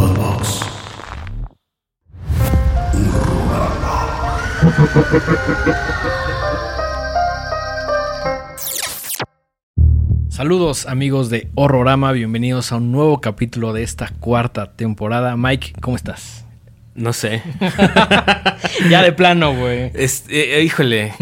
Podbox. Saludos amigos de Horrorama, bienvenidos a un nuevo capítulo de esta cuarta temporada. Mike, ¿cómo estás? No sé. ya de plano, güey. Este, eh, híjole.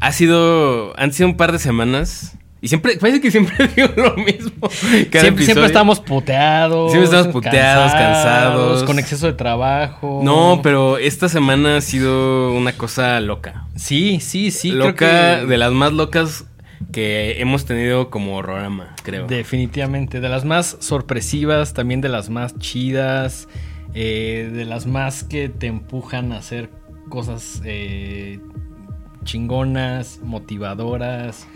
ha sido. Han sido un par de semanas. Y siempre, parece que siempre digo lo mismo. Siempre, siempre, estamos puteados. Siempre estamos puteados, cansados, Con exceso de trabajo. No, pero esta semana ha sido una cosa loca. Sí, sí, sí. Loca, de las más locas que hemos tenido como horrorama, creo. Definitivamente, de las más sorpresivas, también de las más chidas, eh, de las más que te empujan a hacer cosas eh, chingonas, motivadoras.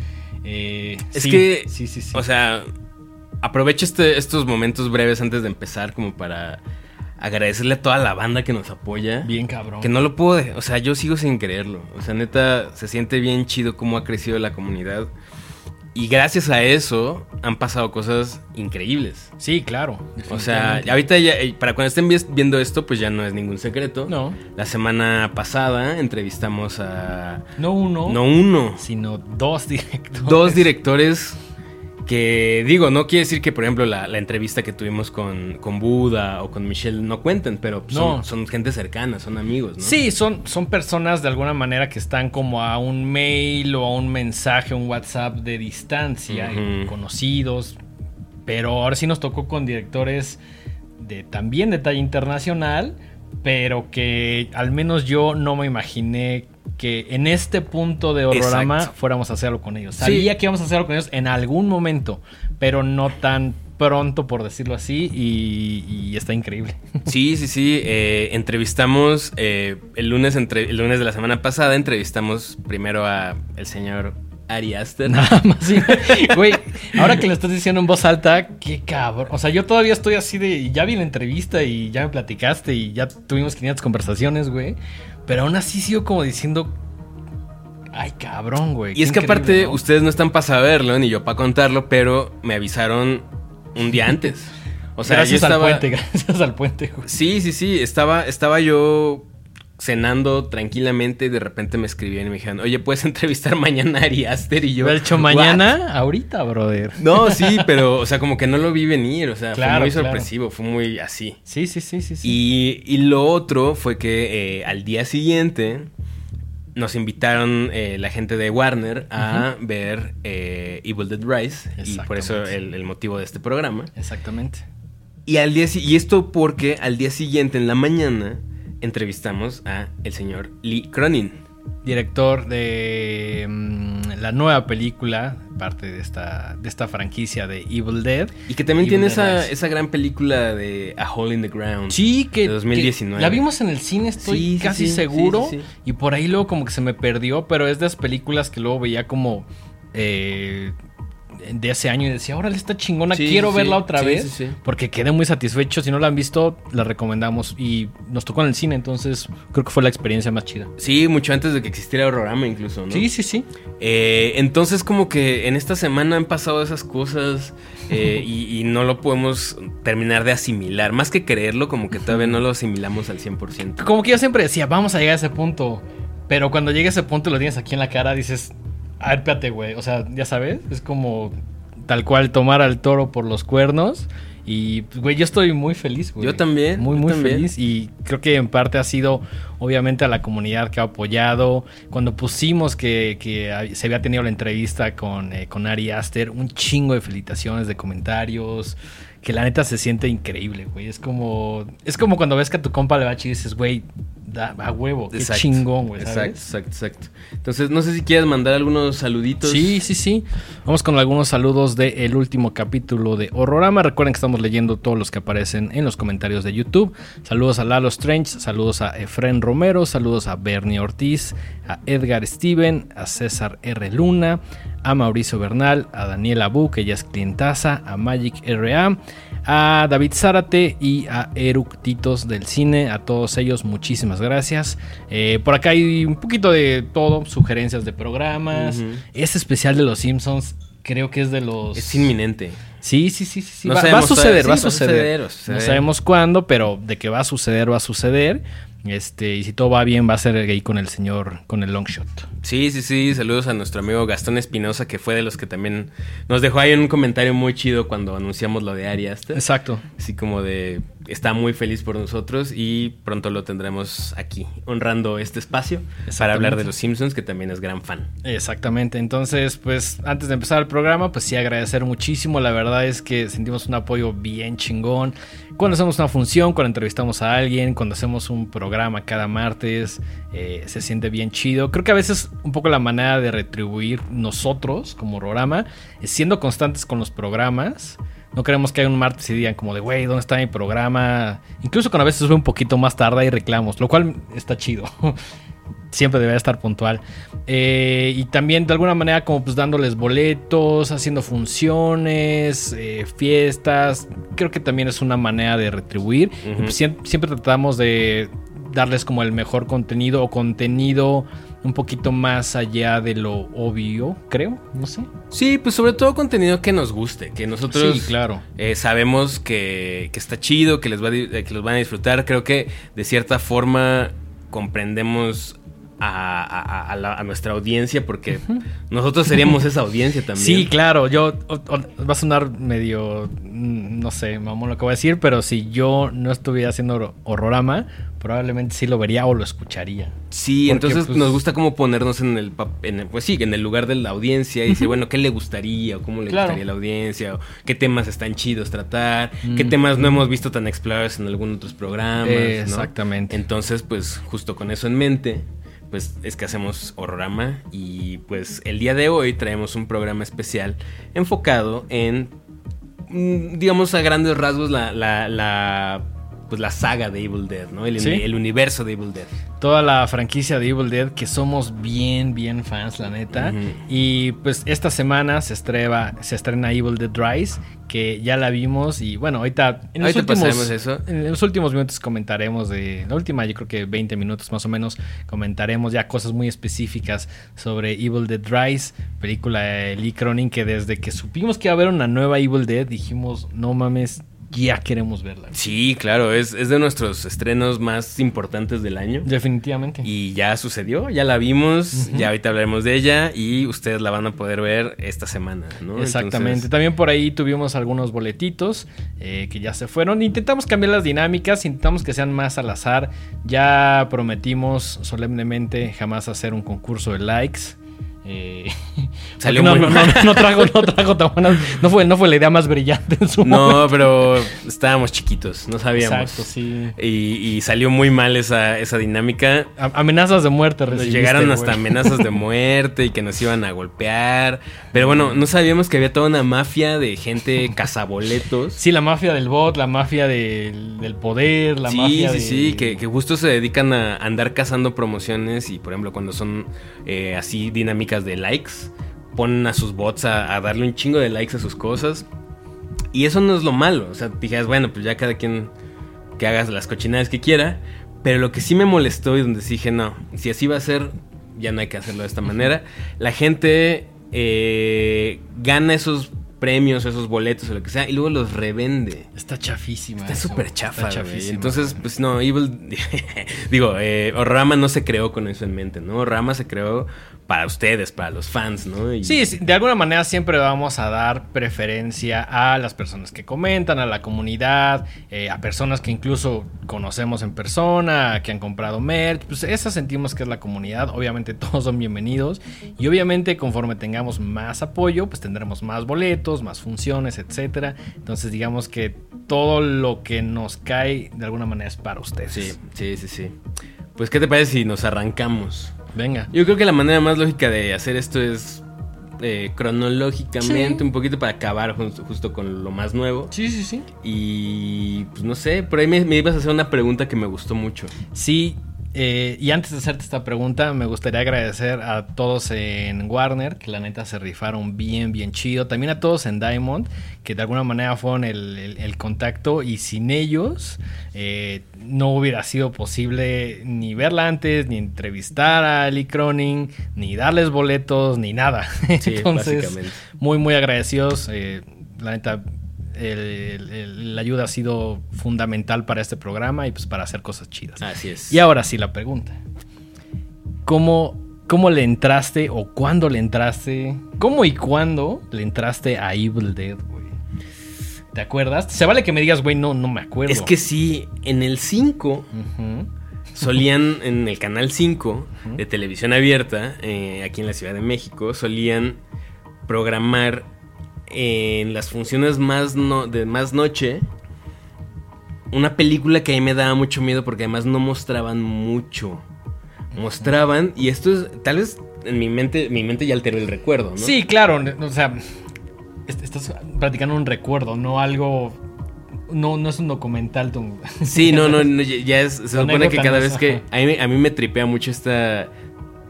Eh, es que, sí, sí, sí. o sea, aprovecho este, estos momentos breves antes de empezar como para agradecerle a toda la banda que nos apoya. Bien cabrón. Que no lo puedo, o sea, yo sigo sin creerlo. O sea, neta, se siente bien chido cómo ha crecido la comunidad. Y gracias a eso han pasado cosas increíbles. Sí, claro. O sea, ahorita ya, eh, para cuando estén viendo esto, pues ya no es ningún secreto. No. La semana pasada entrevistamos a... No uno. No uno. Sino dos directores. Dos directores que digo, no quiere decir que, por ejemplo, la, entrevista que tuvimos con, con, Buda o con Michelle no cuenten, pero son, son, gente cercana, son amigos, ¿no? Sí, son, son personas de alguna manera que están como a un mail o a un mensaje, un WhatsApp de distancia, conocidos. Pero ahora sí nos tocó con directores de también de talla internacional, pero que al menos yo no me imaginé que en este punto de Horrorama fuéramos a hacerlo con ellos. Sabía que íbamos a hacerlo con ellos en algún momento, pero no tan pronto, por decirlo así, y, está increíble. Sí, sí, sí. Eh, entrevistamos eh, el lunes entre, el lunes de la semana pasada, entrevistamos primero a el señor Ari Aster. Nada más, sí. Güey, ahora que lo estás diciendo en voz alta, qué cabrón. O sea, yo todavía estoy así de. Ya vi la entrevista y ya me platicaste y ya tuvimos 500 conversaciones, güey. Pero aún así sigo como diciendo. Ay, cabrón, güey. Y es que aparte, ustedes no están para saberlo, ni yo para contarlo, pero me avisaron un día antes. O sea, gracias al puente, gracias al puente. Güey. Sí, sí, sí. Estaba, estaba yo cenando tranquilamente y de repente me escribieron y me dijeron, oye, ¿puedes entrevistar mañana a Ari Aster? Y yo... ¿Lo hecho mañana? Ahorita, brother. No, sí, pero, o sea, como que no lo vi venir, o sea, fue muy sorpresivo, fue muy así. Sí, sí, sí, sí. sí. Y, lo otro fue que eh, al día siguiente nos invitaron eh, la gente de Warner a ver eh, Evil Dead Rise, y por eso el, el motivo de este programa. Exactamente. Y, al día, y esto porque al día siguiente, en la mañana entrevistamos a el señor Lee Cronin. Director de mm, la nueva película, parte de esta, de esta franquicia de Evil Dead. Y que también tiene esa, esa, gran película de A Hole in the Ground. Sí, que. De 2019. la vimos en el cine, estoy casi seguro. Y por ahí luego como que se me perdió, pero es de las películas que luego veía como. Eh, de ese año y decía, órale, está chingona, quiero verla otra vez. Porque quedé muy satisfecho. Si no la han visto, la recomendamos. Y nos tocó en el cine, entonces creo que fue la experiencia más chida. Sí, mucho antes de que existiera Horrorama incluso, ¿no? Sí, sí, sí. Eh, entonces como que en esta semana han pasado esas cosas eh, y, no lo podemos terminar de asimilar. Más que creerlo, como que todavía no lo asimilamos al 100%. Como que yo siempre decía, vamos a llegar a ese punto. Pero cuando llega ese punto y lo tienes aquí en la cara, dices, a ver, espérate, güey. O sea, ya sabes, es como tal cual tomar al toro por los cuernos. Y, güey, yo estoy muy feliz, güey. Yo también. Muy, muy feliz. Y creo que en parte ha sido, obviamente, a la comunidad que ha apoyado. Cuando pusimos que, que se había tenido la entrevista con, eh, con Ari Aster, un chingo de felicitaciones, de comentarios. Que la neta se siente increíble, güey. Es como, es como cuando ves que a tu compa le va a y dices, güey, a huevo, qué chingón, güey. Exacto, exacto, exacto. Entonces, no sé si quieres mandar algunos saluditos. Sí, sí, sí. Vamos con algunos saludos del último capítulo de Horrorama. Recuerden que estamos leyendo todos los que aparecen en los comentarios de YouTube. Saludos a Lalo Strange, saludos a Efren Romero, saludos a Bernie Ortiz, a Edgar Steven, a César R. Luna, a Mauricio Bernal, a Daniela Bu, que ya es clientaza, a Magic RA, a David Zárate y a Eructitos del Cine. A todos ellos, muchísimas gracias. Eh, por acá hay un poquito de todo, sugerencias de programas. Este especial de los Simpsons creo que es de los... Es inminente. Sí, sí, sí, sí. va, a suceder, va a suceder. No sabemos cuándo, pero de que va a suceder, va a suceder. Este, y si todo va bien, va a ser ahí con el señor, con el long shot. Sí, sí, sí. Saludos a nuestro amigo Gastón Espinosa, que fue de los que también nos dejó ahí un comentario muy chido cuando anunciamos lo de Arias. Exacto. Así como de está muy feliz por nosotros y pronto lo tendremos aquí, honrando este espacio para hablar de los Simpsons, que también es gran fan. Exactamente. Entonces, pues antes de empezar el programa, pues sí agradecer muchísimo. La verdad es que sentimos un apoyo bien chingón. Cuando hacemos una función, cuando entrevistamos a alguien, cuando hacemos un programa cada martes, eh, se siente bien chido. Creo que a veces un poco la manera de retribuir nosotros como programa es siendo constantes con los programas. No queremos que haya un martes y digan como de, güey, ¿dónde está mi programa? Incluso con a veces sube un poquito más tarde y reclamos, lo cual está chido. Siempre debería estar puntual. Eh, y también de alguna manera como pues dándoles boletos, haciendo funciones, eh, fiestas. Creo que también es una manera de retribuir. Pues, siempre tratamos de darles como el mejor contenido o contenido un poquito más allá de lo obvio, creo, no sé. Sí, pues sobre todo contenido que nos guste, que nosotros sí, claro. Eh, sabemos que, que, está chido, que les va que los van a disfrutar. Creo que de cierta forma comprendemos a, nuestra audiencia porque nosotros seríamos esa audiencia también. Sí, claro, yo va a sonar medio, mm, no sé, mamón lo que voy a decir, pero si yo no estuviera haciendo horrorama, probablemente sí lo vería o lo escucharía. Sí, entonces pues, nos gusta como ponernos en el, pues sí, en el lugar de la audiencia y decir, bueno, ¿qué le gustaría o cómo le gustaría a la audiencia o qué temas están chidos tratar, qué temas no hemos visto tan explorados en algunos otros programas, Exactamente. Entonces, pues justo con eso en mente, pues es que hacemos Horrorama y pues el día de hoy traemos un programa especial enfocado en, mm, digamos a grandes rasgos, la, la, la pues la saga de Evil Dead, ¿no? El, el, universo de Evil Dead. Toda la franquicia de Evil Dead, que somos bien, bien fans, la neta. Y pues esta semana se estrena, se estrena Evil Dead Rise, que ya la vimos. Y bueno, ahorita en los, últimos, eso. en los últimos minutos comentaremos de. La última, yo creo que 20 minutos más o menos, comentaremos ya cosas muy específicas sobre Evil Dead Rise, película de Lee Cronin, que desde que supimos que iba a haber una nueva Evil Dead, dijimos, no mames ya queremos verla. Sí, claro, es, de nuestros estrenos más importantes del año. Definitivamente. Y ya sucedió, ya la vimos, ya ahorita hablaremos de ella y ustedes la van a poder ver esta semana, ¿no? Exactamente. También por ahí tuvimos algunos boletitos eh, que ya se fueron. Intentamos cambiar las dinámicas, intentamos que sean más al azar. Ya prometimos solemnemente jamás hacer un concurso de likes. Eh, Salió no, no, no, no trajo tan buenas, no fue, no fue la idea más brillante en su No, pero estábamos chiquitos, no sabíamos. Exacto, sí. Y, salió muy mal esa, esa dinámica. amenazas de muerte Nos llegaron hasta amenazas de muerte y que nos iban a golpear. Pero bueno, no sabíamos que había toda una mafia de gente cazaboletos. Sí, la mafia del bot, la mafia del, poder, la mafia Sí, sí, sí, que, que, justo se dedican a andar cazando promociones y, por ejemplo, cuando son eh, así dinámicas de likes. Ponen a sus bots a, darle un chingo de likes a sus cosas. Y eso no es lo malo. O sea, dijeras, bueno, pues ya cada quien que haga las cochinadas que quiera. Pero lo que sí me molestó y donde dije, no, si así va a ser, ya no hay que hacerlo de esta manera. La gente eh, gana esos premios, esos boletos o lo que sea, y luego los revende. Está chafísima. Está súper chafa. Entonces, pues no, Evil. digo, eh, Rama no se creó con eso en mente, ¿no? Rama se creó para ustedes, para los fans, ¿no? Sí, de alguna manera siempre vamos a dar preferencia a las personas que comentan, a la comunidad, eh, a personas que incluso conocemos en persona, que han comprado merch. Pues esa sentimos que es la comunidad. Obviamente todos son bienvenidos. Y obviamente conforme tengamos más apoyo, pues tendremos más boletos más funciones, etcétera. Entonces, digamos que todo lo que nos cae de alguna manera es para ustedes. Sí, sí, sí, sí. Pues, ¿qué te parece si nos arrancamos? Venga. Yo creo que la manera más lógica de hacer esto es eh, cronológicamente, un poquito para acabar justo, con lo más nuevo. Sí, sí, sí. Y pues no sé, por ahí me, me, ibas a hacer una pregunta que me gustó mucho. Sí, Eh, y antes de hacerte esta pregunta, me gustaría agradecer a todos en Warner, que la neta se rifaron bien, bien chido. También a todos en Diamond, que de alguna manera fueron el, contacto. Y sin ellos, eh, no hubiera sido posible ni verla antes, ni entrevistar a Ali Cronin, ni darles boletos, ni nada. Entonces, muy, muy agradecidos. Eh, la neta, la ayuda ha sido fundamental para este programa y pues para hacer cosas chidas. Así es. Y ahora sí la pregunta. ¿Cómo, cómo le entraste o cuándo le entraste? ¿Cómo y cuándo le entraste a Evil Dead, güey? ¿Te acuerdas? Se vale que me digas, güey, no, no me acuerdo. Es que sí, en el 5 solían, en el canal 5 de televisión abierta, eh, aquí en la Ciudad de México, solían programar en las funciones más de más noche una película que a mí me daba mucho miedo porque además no mostraban mucho. Mostraban, y esto es, tal vez en mi mente, mi mente ya alteró el recuerdo, ¿no? Sí, claro, o sea, estás practicando un recuerdo, no algo no, no es un documental. Sí, no, no, ya es. Se supone que cada vez que. A mí, a mí, me tripea mucho esta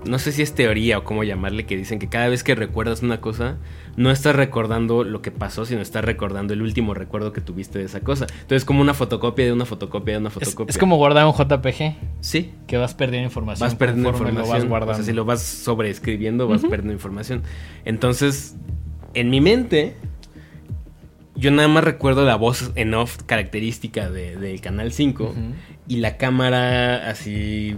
no sé si es teoría o cómo llamarle, que dicen que cada vez que recuerdas una cosa, no estás recordando lo que pasó, sino estás recordando el último recuerdo que tuviste de esa cosa. Entonces, como una fotocopia de una fotocopia de una fotocopia. Es, como guardar un JPG. Sí. Que vas perdiendo información. Vas perdiendo información. Lo vas guardando. O sea, si lo vas sobreescribiendo, vas perdiendo información. Entonces, en mi mente, yo nada más recuerdo la voz en off característica del de, Canal 5 y la cámara así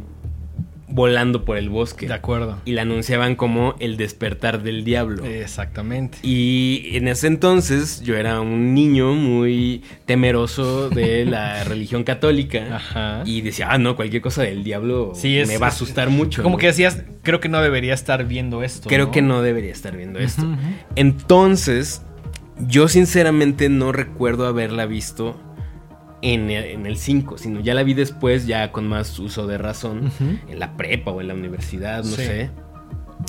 volando por el bosque. De acuerdo. Y la anunciaban como el despertar del diablo. Exactamente. Y en ese entonces yo era un niño muy temeroso de la religión católica. Ajá. Y decía, ah, no, cualquier cosa del diablo me va a asustar mucho. Como que decías, creo que no debería estar viendo esto. Creo que no debería estar viendo esto. Entonces, yo sinceramente no recuerdo haberla visto en, el 5, sino ya la vi después, ya con más uso de razón, en la prepa o en la universidad, no sé.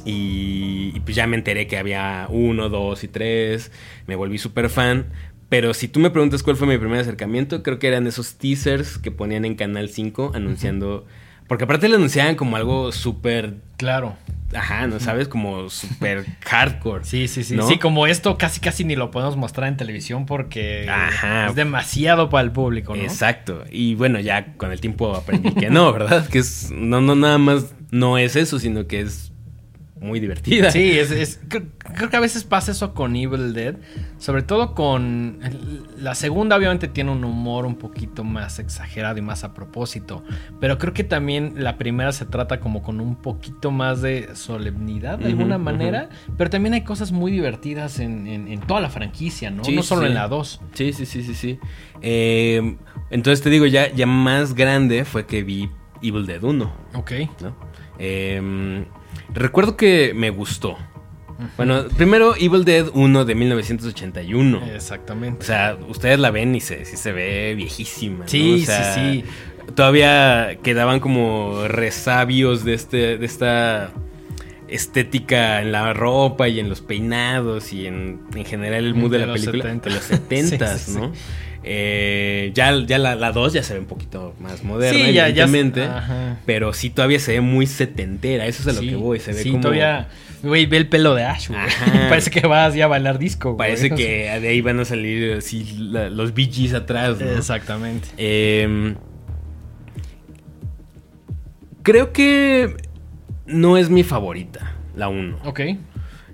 Y, pues ya me enteré que había uno, dos y tres. Me volví súper fan. Pero si tú me preguntas cuál fue mi primer acercamiento, creo que eran esos teasers que ponían en Canal 5 anunciando. Porque aparte lo anunciaban como algo súper. Claro. Ajá, ¿no sabes? Como súper hardcore. Sí, sí, sí. Sí, como esto casi casi ni lo podemos mostrar en televisión porque es demasiado para el público, ¿no? Exacto. Y bueno, ya con el tiempo aprendí que no, ¿verdad? Que es, no, no, nada más no es eso, sino que es muy divertida. Sí, es, creo, que a veces pasa eso con Evil Dead. Sobre todo con. La segunda, obviamente, tiene un humor un poquito más exagerado y más a propósito. Pero creo que también la primera se trata como con un poquito más de solemnidad de alguna manera. Pero también hay cosas muy divertidas en, toda la franquicia, ¿no? no solo en la 2. Sí, sí, sí, sí, sí. Eh, entonces te digo, ya, ya más grande fue que vi Evil Dead 1. Ok. ¿no? Eh, Recuerdo que me gustó. Bueno, primero Evil Dead 1 de 1981. Exactamente. O sea, ustedes la ven y se, sí se ve viejísima. Sí, sí, sí. Todavía quedaban como resabios de, este, de esta estética en la ropa y en los peinados y en, general el mood de, la película de los 70 ¿no? Eh, ya ya la 2 ya se ve un poquito más moderna, sí, evidentemente. pero sí todavía se ve muy setentera. Eso es a lo que voy. Se ve sí, todavía. Güey, ve el pelo de Ash, Parece que vas ya a bailar disco, Parece que de ahí van a salir así los BGs atrás, Exactamente. Em, creo que no es mi favorita, la 1. Ok.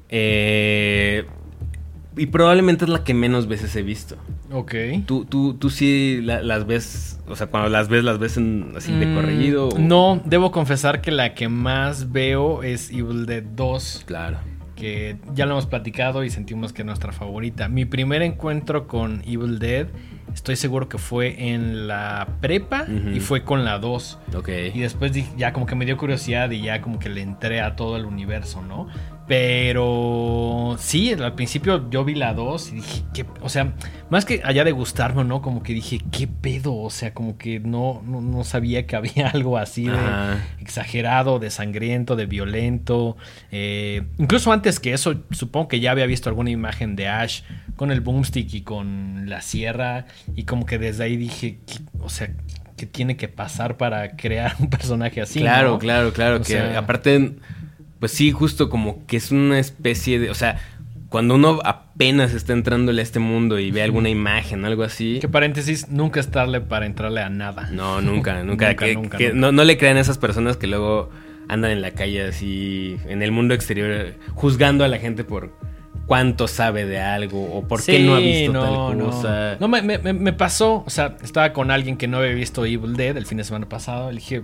Eh, y probablemente es la que menos veces he visto. Ok. ¿Tú, tú, tú sí las ves, o sea, cuando las ves, las ves en, así de mm, corrido? No, debo confesar que la que más veo es Evil Dead 2. Claro. Que ya lo hemos platicado y sentimos que es nuestra favorita. Mi primer encuentro con Evil Dead, estoy seguro que fue en la prepa y fue con la 2. Ok. Y después ya como que me dio curiosidad y ya como que le entré a todo el universo, ¿no? Pero sí, al principio yo vi la 2 y dije, ¿qué? o sea, más que allá de gustarme, ¿no? Como que dije, ¿qué pedo? O sea, como que no, no, sabía que había algo así de exagerado, de sangriento, de violento. Eh, incluso antes que eso, supongo que ya había visto alguna imagen de Ash con el boomstick y con la sierra. Y como que desde ahí dije, o sea, que tiene que pasar para crear un personaje así. Claro, claro, claro. que aparte, pues sí, justo como que es una especie de. O sea, cuando uno apenas está entrándole a este mundo y ve alguna imagen, algo así. Que paréntesis, nunca es tarde para entrarle a nada. No, nunca, nunca. que, No, no, le crean a esas personas que luego andan en la calle así, en el mundo exterior, juzgando a la gente por cuánto sabe de algo o por qué no ha visto tal cosa. No, me, me, pasó, o sea, estaba con alguien que no había visto Evil Dead el fin de semana pasado. Le dije,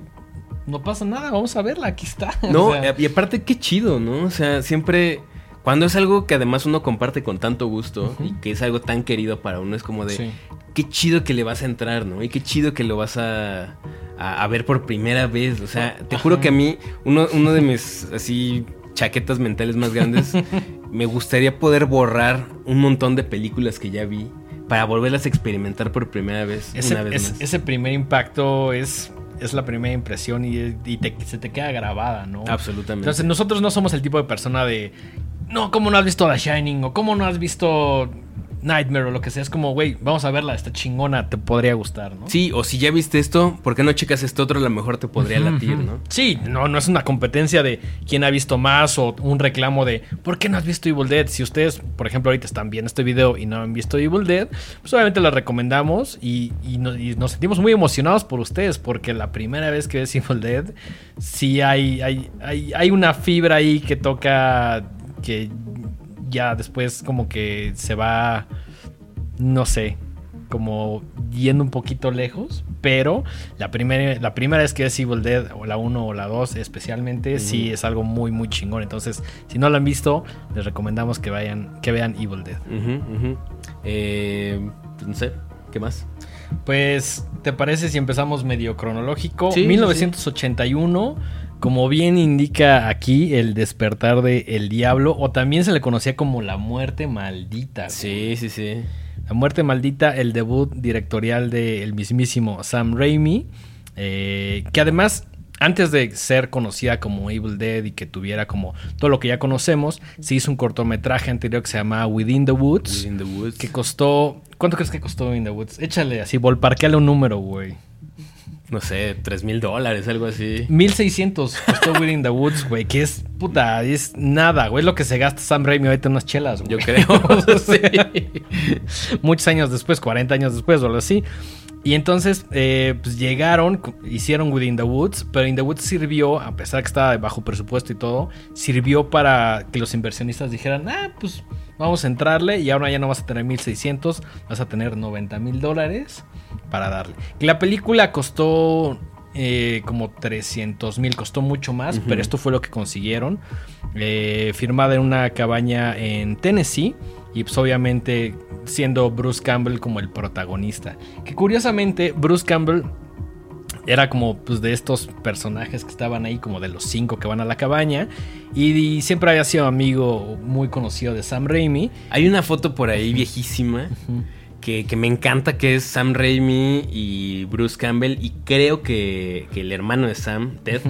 no pasa nada, vamos a verla, aquí está. No, y aparte, qué chido, ¿no? O sea, siempre. Cuando es algo que además uno comparte con tanto gusto y que es algo tan querido para uno, es como de. Qué chido que le vas a entrar, ¿no? Y qué chido que lo vas a, a, ver por primera vez. O sea, te juro que a mí, uno, uno de mis así chaquetas mentales más grandes, me gustaría poder borrar un montón de películas que ya vi para volverlas a experimentar por primera vez. Ese, una vez más. ese primer impacto es es la primera impresión y, se te queda grabada, ¿no? Absolutamente. Entonces, nosotros no somos el tipo de persona de, no, ¿cómo no has visto The Shining? O ¿cómo no has visto Nightmare o lo que sea. Es como, güey, vamos a verla, esta chingona te podría gustar, ¿no? Sí, o si ya viste esto, ¿por qué no checas esto otro? A lo mejor te podría latir, ¿no? Sí, no, no es una competencia de quién ha visto más o un reclamo de ¿por qué no has visto Evil Dead? Si ustedes, por ejemplo, ahorita están viendo este video y no han visto Evil Dead, pues obviamente la recomendamos y, nos sentimos muy emocionados por ustedes porque la primera vez que ves Evil Dead, sí hay, hay, hay, hay una fibra ahí que toca que ya después como que se va, no sé, como yendo un poquito lejos, pero la primera, la primera vez que es Evil Dead, o la 1 o la 2 especialmente, sí es algo muy, muy chingón. Entonces, si no lo han visto, les recomendamos que vayan, que vean Evil Dead. Eh, no sé, ¿qué más? Pues, ¿te parece si empezamos medio cronológico? 1981. Como bien indica aquí, el despertar de El Diablo, o también se le conocía como la muerte maldita. Sí, sí, sí. La muerte maldita, el debut directorial del mismísimo Sam Raimi, eh, que además antes de ser conocida como Evil Dead y que tuviera como todo lo que ya conocemos, se hizo un cortometraje anterior que se llamaba Within the Woods. Within the Woods. Que costó. ¿Cuánto crees que costó Within the Woods? Échale así, volparqueale un número, güey no sé, tres mil dólares, algo así. 1600 costó Within the Woods, güey, que es puta, es nada, güey, lo que se gasta Sam Raimi ahorita en unas chelas, güey. Yo creo. Muchos años después, 40 años después o algo así. Y entonces, eh, pues llegaron, hicieron Within the Woods, pero In the Woods sirvió, a pesar que estaba de bajo presupuesto y todo, sirvió para que los inversionistas dijeran, ah, pues vamos a entrarle y ahora ya no vas a tener 1600, vas a tener 90 mil dólares para darle. La película costó eh, como 300 mil, costó mucho más, pero esto fue lo que consiguieron. Eh, firmada en una cabaña en Tennessee y pues obviamente siendo Bruce Campbell como el protagonista. Que curiosamente Bruce Campbell era como pues de estos personajes que estaban ahí, como de los cinco que van a la cabaña. Y, siempre había sido amigo muy conocido de Sam Raimi. Hay una foto por ahí viejísima. Que, me encanta que es Sam Raimi y Bruce Campbell y creo que, el hermano de Sam, Ted,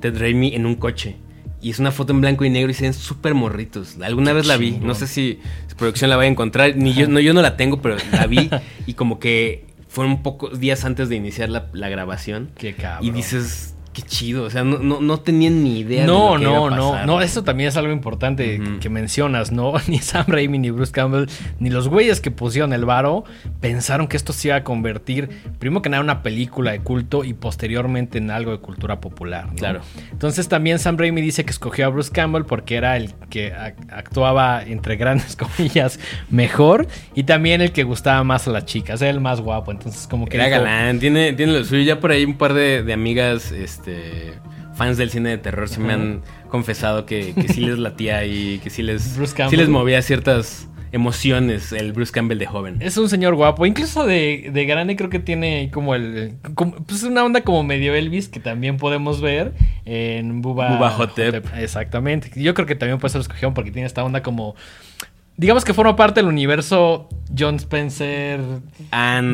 Ted Raimi en un coche. Y es una foto en blanco y negro y se ven súper morritos. Alguna vez la vi, no sé si su producción la va a encontrar, ni yo no, yo no la tengo, pero la vi y como que fueron pocos días antes de iniciar la, la grabación. Qué cabrón. Y dices, qué chido. O sea, no, no, no tenían ni idea no, de lo que no, iba a pasar. No, no, eso también es algo importante que mencionas, ¿no? Ni Sam Raimi, ni Bruce Campbell, ni los güeyes que pusieron el varo pensaron que esto se iba a convertir, primero que nada, en una película de culto y posteriormente en algo de cultura popular. Claro. Entonces también Sam Raimi dice que escogió a Bruce Campbell porque era el que actuaba, entre grandes comillas, mejor y también el que gustaba más a las chicas, era el más guapo. Entonces, como que. Era galán, tiene, tiene lo suyo. Ya por ahí un par de, de amigas, este este, fans del cine de terror se me han confesado que, que sí les latía y que sí les, sí les movía ciertas emociones el Bruce Campbell de joven. Es un señor guapo, incluso de, de grande creo que tiene como el... pues una onda como medio Elvis que también podemos ver en Buba, Buba Hotep. Exactamente. Yo creo que también puede ser escogido porque tiene esta onda como digamos que forma parte del universo John Spencer.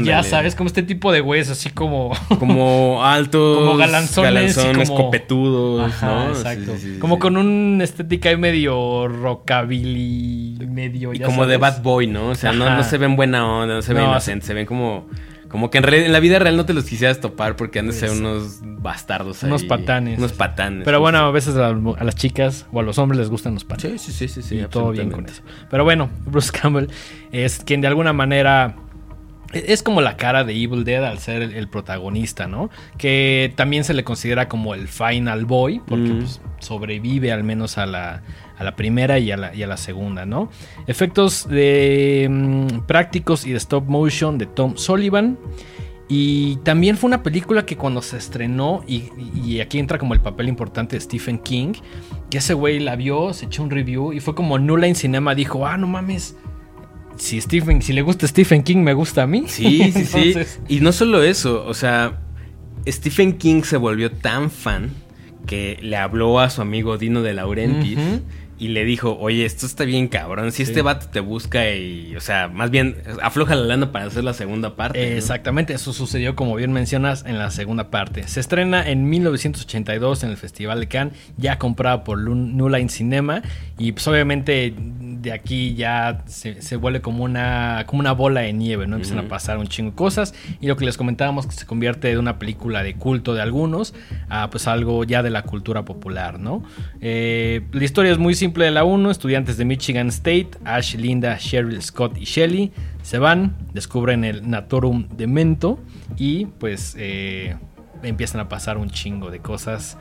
Ya sabes, como este tipo de güeyes, así como. Como altos. como galanzones. galanzones copetudos, ¿no? Exacto. como con un estética ahí medio rockabilly, medio. Y como de bad boy, ¿no? O sea, no, se ven buena onda, no se ven inocentes, se ven como Como que en, la vida real no te los quisieras topar porque han de ser unos bastardos Unos patanes. Unos patanes. Pero bueno, a veces a, las chicas o a los hombres les gustan los patanes. Sí, sí, sí, sí. y todo bien con eso. Pero bueno, Bruce Campbell es quien de alguna manera es como la cara de Evil Dead al ser el, protagonista, ¿no? Que también se le considera como el final boy, porque mm. pues, sobrevive al menos a la, a la primera y a la, y a la, segunda, ¿no? Efectos de mm, prácticos y de stop motion de Tom Sullivan. Y también fue una película que cuando se estrenó, y, y, aquí entra como el papel importante de Stephen King, que ese güey la vio, se echó un review y fue como Nula en Cinema dijo, ah, no mames, si Stephen, si le gusta Stephen King, me gusta a mí. Sí, sí, sí. Y no solo eso, o sea, Stephen King se volvió tan fan que le habló a su amigo Dino de Laurentiis y le dijo, oye, esto está bien cabrón, si este vato te busca y, o sea, más bien afloja la lana para hacer la segunda parte. Exactamente, eso sucedió como bien mencionas en la segunda parte. Se estrena en 1982 en el Festival de Cannes, ya comprada por New Line Cinema y pues obviamente de aquí ya se, vuelve como una, como una bola de nieve, ¿no? Empiezan a pasar un chingo de cosas y lo que les comentábamos que se convierte de una película de culto de algunos a pues algo ya de la cultura popular, ¿no? Eh, la historia es muy simple de la 1, estudiantes de Michigan State, Ash, Linda, Cheryl, Scott y Shelly se van, descubren el Naturum de Mento y pues eh, empiezan a pasar un chingo de cosas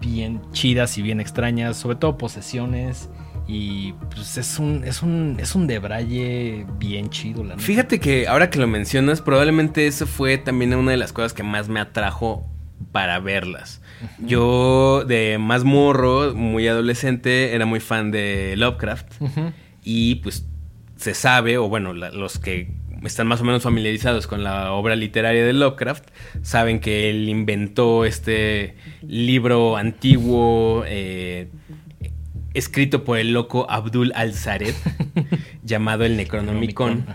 bien chidas y bien extrañas, sobre todo posesiones y pues es un, es un, es un debraye bien chido, Fíjate que ahora que lo mencionas, probablemente eso fue también una de las cosas que más me atrajo para verlas. Yo, de más morro, muy adolescente, era muy fan de Lovecraft. Y pues se sabe, o bueno, los que están más o menos familiarizados con la obra literaria de Lovecraft, saben que él inventó este libro antiguo. Eh, escrito por el loco Abdul al-Zared, llamado el Necronomicon,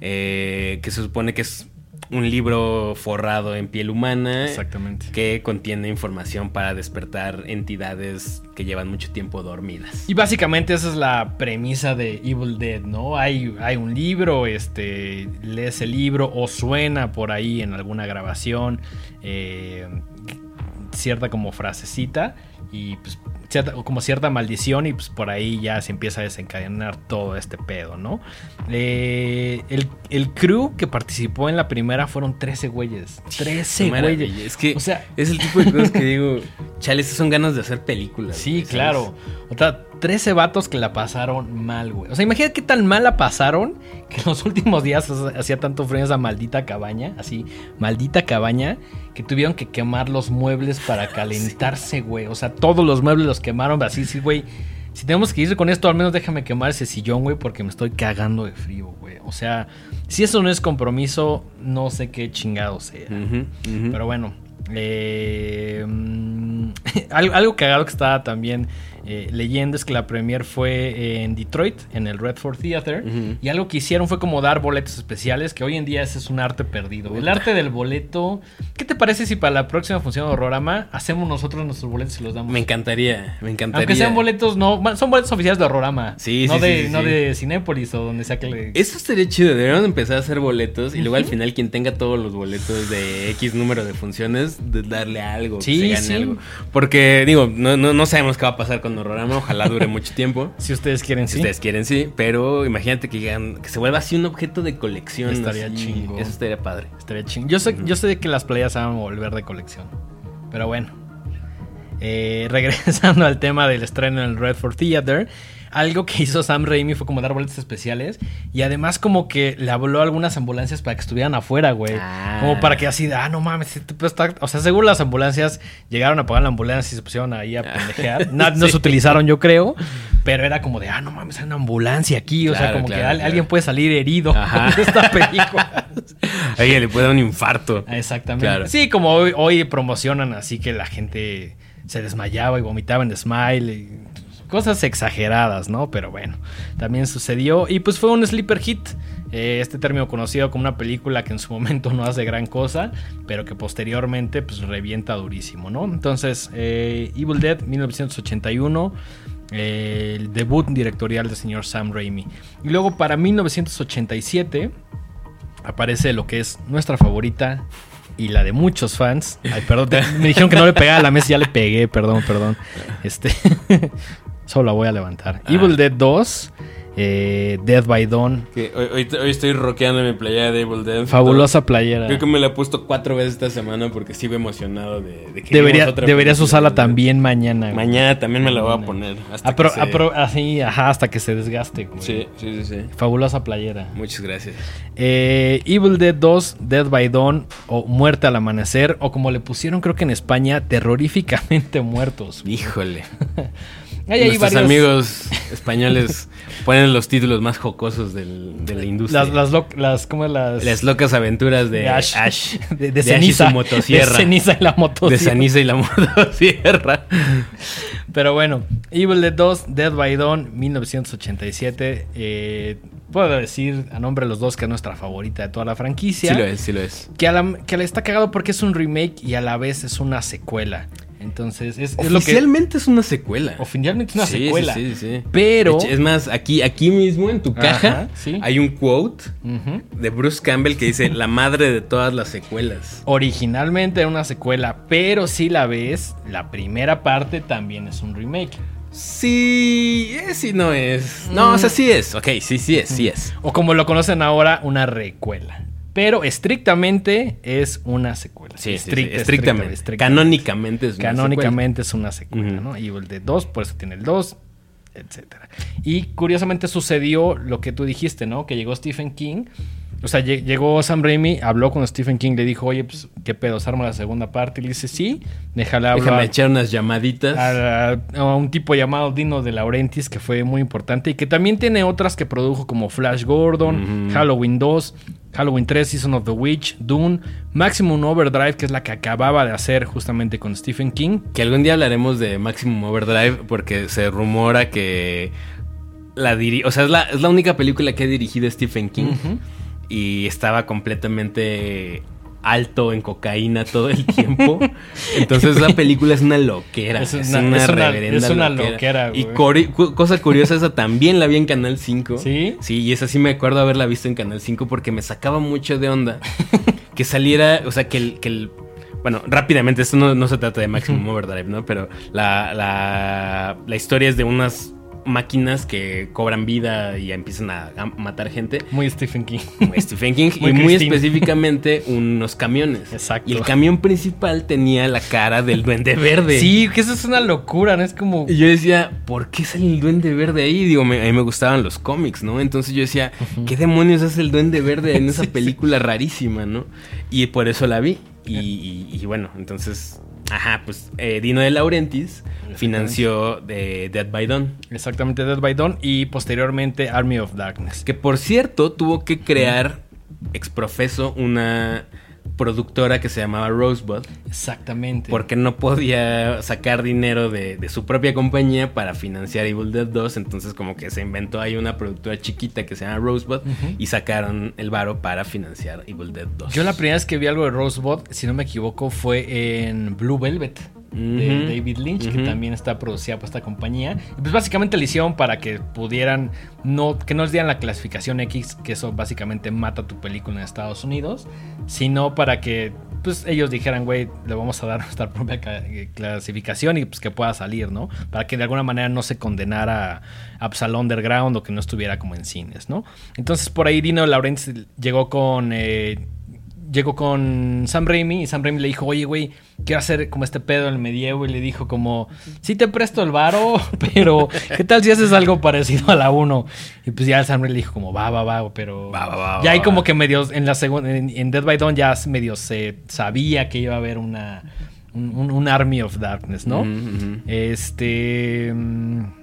eh, que se supone que es un libro forrado en piel humana. Exactamente. Que contiene información para despertar entidades que llevan mucho tiempo dormidas. Y básicamente esa es la premisa de Evil Dead, ¿no? Hay, hay un libro, este, lees el libro o suena por ahí en alguna grabación eh, cierta como frasecita y pues como cierta maldición y pues por ahí ya se empieza a desencadenar todo este pedo, ¿no? Eh, el, crew que participó en la primera fueron 13 güeyes. 13 güeyes. Es que o sea, es el tipo de cosas que digo, chale, esas son ganas de hacer películas. Sí, claro. O sea, 13 vatos que la pasaron mal, güey. O sea, imagínate qué tan mal la pasaron que en los últimos días hacía tanto frío esa maldita cabaña, así, maldita cabaña, que tuvieron que quemar los muebles para calentarse, güey. O sea, todos los muebles los quemaron, así, sí, güey. Si tenemos que ir con esto, al menos déjame quemar ese sillón, güey, porque me estoy cagando de frío, güey. O sea, si eso no es compromiso, no sé qué chingado sea. Pero bueno, eh, algo, algo cagado que estaba también eh, leyendo es que la premier fue en Detroit, en el Redford Theater, y algo que hicieron fue como dar boletos especiales, que hoy en día ese es un arte perdido. El arte del boleto. ¿Qué te parece si para la próxima función de Horrorama hacemos nosotros nuestros boletos y los damos? Me encantaría, me encantaría. Aunque sean boletos, no, son boletos oficiales de Horrorama. Sí, no de, No de Cinépolis o donde sea que le... Eso estaría chido, deberían empezar a hacer boletos y luego al final quien tenga todos los boletos de X número de funciones, de darle algo, sí, sí. algo. Porque, digo, no, no, no sabemos qué va a pasar con Ojalá dure mucho tiempo. si ustedes quieren, sí. Si ustedes quieren, sí. Pero imagínate que, que se vuelva así un objeto de colección. Estaría chingo. Eso estaría padre. Estaría chingo. Yo sé, yo sé que las playas van a volver de colección. Pero bueno. Eh, regresando al tema del estreno en el Redford Theater algo que hizo Sam Raimi fue como dar boletos especiales. Y además, como que le habló a algunas ambulancias para que estuvieran afuera, güey. Como para que así, ah, no mames, o sea, seguro las ambulancias llegaron a pagar la ambulancia y se pusieron ahí a ah. pendejear. no, se utilizaron, yo creo. Pero era como de, ah, no mames, hay una ambulancia aquí. O sea, como que alguien puede salir herido de esta película. alguien le puede dar un infarto. Exactamente. Sí, como hoy, hoy promocionan así que la gente se desmayaba y vomitaba en Smile. Y cosas exageradas, ¿no? Pero bueno, también sucedió y pues fue un sleeper hit. Eh, este término conocido como una película que en su momento no hace gran cosa, pero que posteriormente pues revienta durísimo, ¿no? Entonces, eh, Evil Dead 1981. Eh, el debut directorial del señor Sam Raimi. Y luego para 1987 aparece lo que es nuestra favorita y la de muchos fans. Ay, perdón, me dijeron que no le pegaba a la mesa, ya le pegué, perdón, perdón. Este, solo la voy a levantar. Ah. Evil Dead 2 eh, Dead by Dawn. hoy, estoy rockeando mi playera de Evil Dead. Fabulosa playera. Creo que me la he puesto cuatro veces esta semana porque sigo emocionado de, que Debería, Deberías usarla también mañana. Mañana también me la voy a poner. Hasta que así, ajá, hasta que se desgaste. Sí, sí, sí, Fabulosa playera. Muchas gracias. Eh, Evil Dead 2, Dead by Dawn o Muerte al Amanecer o como le pusieron creo que en España, terroríficamente muertos. Híjole. Nuestros amigos españoles ponen los títulos más jocosos del, de la industria. Las, las, ¿cómo las? las locas aventuras de, Ash. De, ceniza. y motosierra. De ceniza y la motosierra. De ceniza y la motosierra. Pero bueno, Evil Dead 2, Dead by Dawn, 1987. Eh, puedo decir a nombre de los dos que es nuestra favorita de toda la franquicia. Sí lo es, sí lo es. Que, que le está cagado porque es un remake y a la vez es una secuela. Entonces, es, es lo que. Oficialmente es una secuela. Oficialmente es una secuela. Sí, sí, sí. Pero. Es más, aquí, aquí mismo en tu caja hay un quote de Bruce Campbell que dice: La madre de todas las secuelas. Originalmente era una secuela, pero si la ves, la primera parte también es un remake. Sí, sí no es. No, o sea, mm. sí es. Ok, sí, sí es, sí es. O como lo conocen ahora, una recuela. Pero estrictamente es una secuela. Sí, estrictamente. Canónicamente es una Canónicamente es una secuela, ¿no? Y el de 2, por eso tiene el 2, etcétera. Y curiosamente sucedió lo que tú dijiste, ¿no? Que llegó Stephen King o sea, llegó Sam Raimi, habló con Stephen King, le dijo, oye, pues, ¿qué pedo? ¿Se arma la segunda parte? Y le dice, sí, déjale hablar. Déjame echar unas llamaditas. A, un tipo llamado Dino de Laurentiis, que fue muy importante y que también tiene otras que produjo como Flash Gordon, Halloween 2, Halloween 3, Season of the Witch, Dune, Maximum Overdrive, que es la que acababa de hacer justamente con Stephen King. Que algún día hablaremos de Maximum Overdrive porque se rumora que la diri o sea, es la, es la única película que ha dirigido Stephen King y estaba completamente alto en cocaína todo el tiempo. Entonces esa película es una loquera. Es una, reverenda es una loquera. y cosa curiosa, esa también la vi en Canal 5. ¿Sí? Sí, y esa sí me acuerdo haberla visto en Canal 5 porque me sacaba mucho de onda que saliera, o sea, que el... Que el bueno, rápidamente, esto no, se trata de Maximum Overdrive, ¿no? Pero la, la, la historia es de unas máquinas que cobran vida y empiezan a, matar gente. Muy Stephen King. Muy Stephen King. y muy específicamente unos camiones. Exacto. Y el camión principal tenía la cara del duende verde. Sí, que eso es una locura, ¿no? Es como... Y yo decía, ¿por qué sale el duende verde ahí? Digo, a mí me gustaban los cómics, ¿no? Entonces yo decía, ¿qué demonios hace el duende verde en esa película rarísima, ¿no? Y por eso la vi. Y bueno, entonces Ajá, pues eh, Dino de Laurentiis financió de Dead by Dawn. Exactamente, Dead by Dawn y posteriormente Army of Darkness. Que por cierto tuvo que crear exprofeso una productora que se llamaba Rosebud. Exactamente. Porque no podía sacar dinero de, su propia compañía para financiar Evil Dead 2. Entonces como que se inventó ahí una productora chiquita que se llama Rosebud y sacaron el varo para financiar Evil Dead 2. Yo la primera vez que vi algo de Rosebud, si no me equivoco, fue en Blue Velvet de David Lynch, que también está producida por esta compañía. Y pues básicamente le hicieron para que pudieran, no, que no les dieran la clasificación X, que eso básicamente mata tu película en Estados Unidos, sino para que pues ellos dijeran, güey, le vamos a dar nuestra propia eh, clasificación y pues que pueda salir, ¿no? Para que de alguna manera no se condenara a pues, underground o que no estuviera como en cines, ¿no? Entonces por ahí Dino Laurence llegó con... Eh, llegó con Sam Raimi y Sam Raimi le dijo, oye, güey, quiero hacer como este pedo en el medievo. Y le dijo como, sí te presto el varo, pero ¿qué tal si haces algo parecido a la 1? Y pues ya Sam Raimi le dijo como, va, va, va, pero... ya hay como que medio, en la segunda, en, Dead by Dawn ya medio se sabía que iba a haber una... Un, Army of Darkness, ¿no? Este... Mm,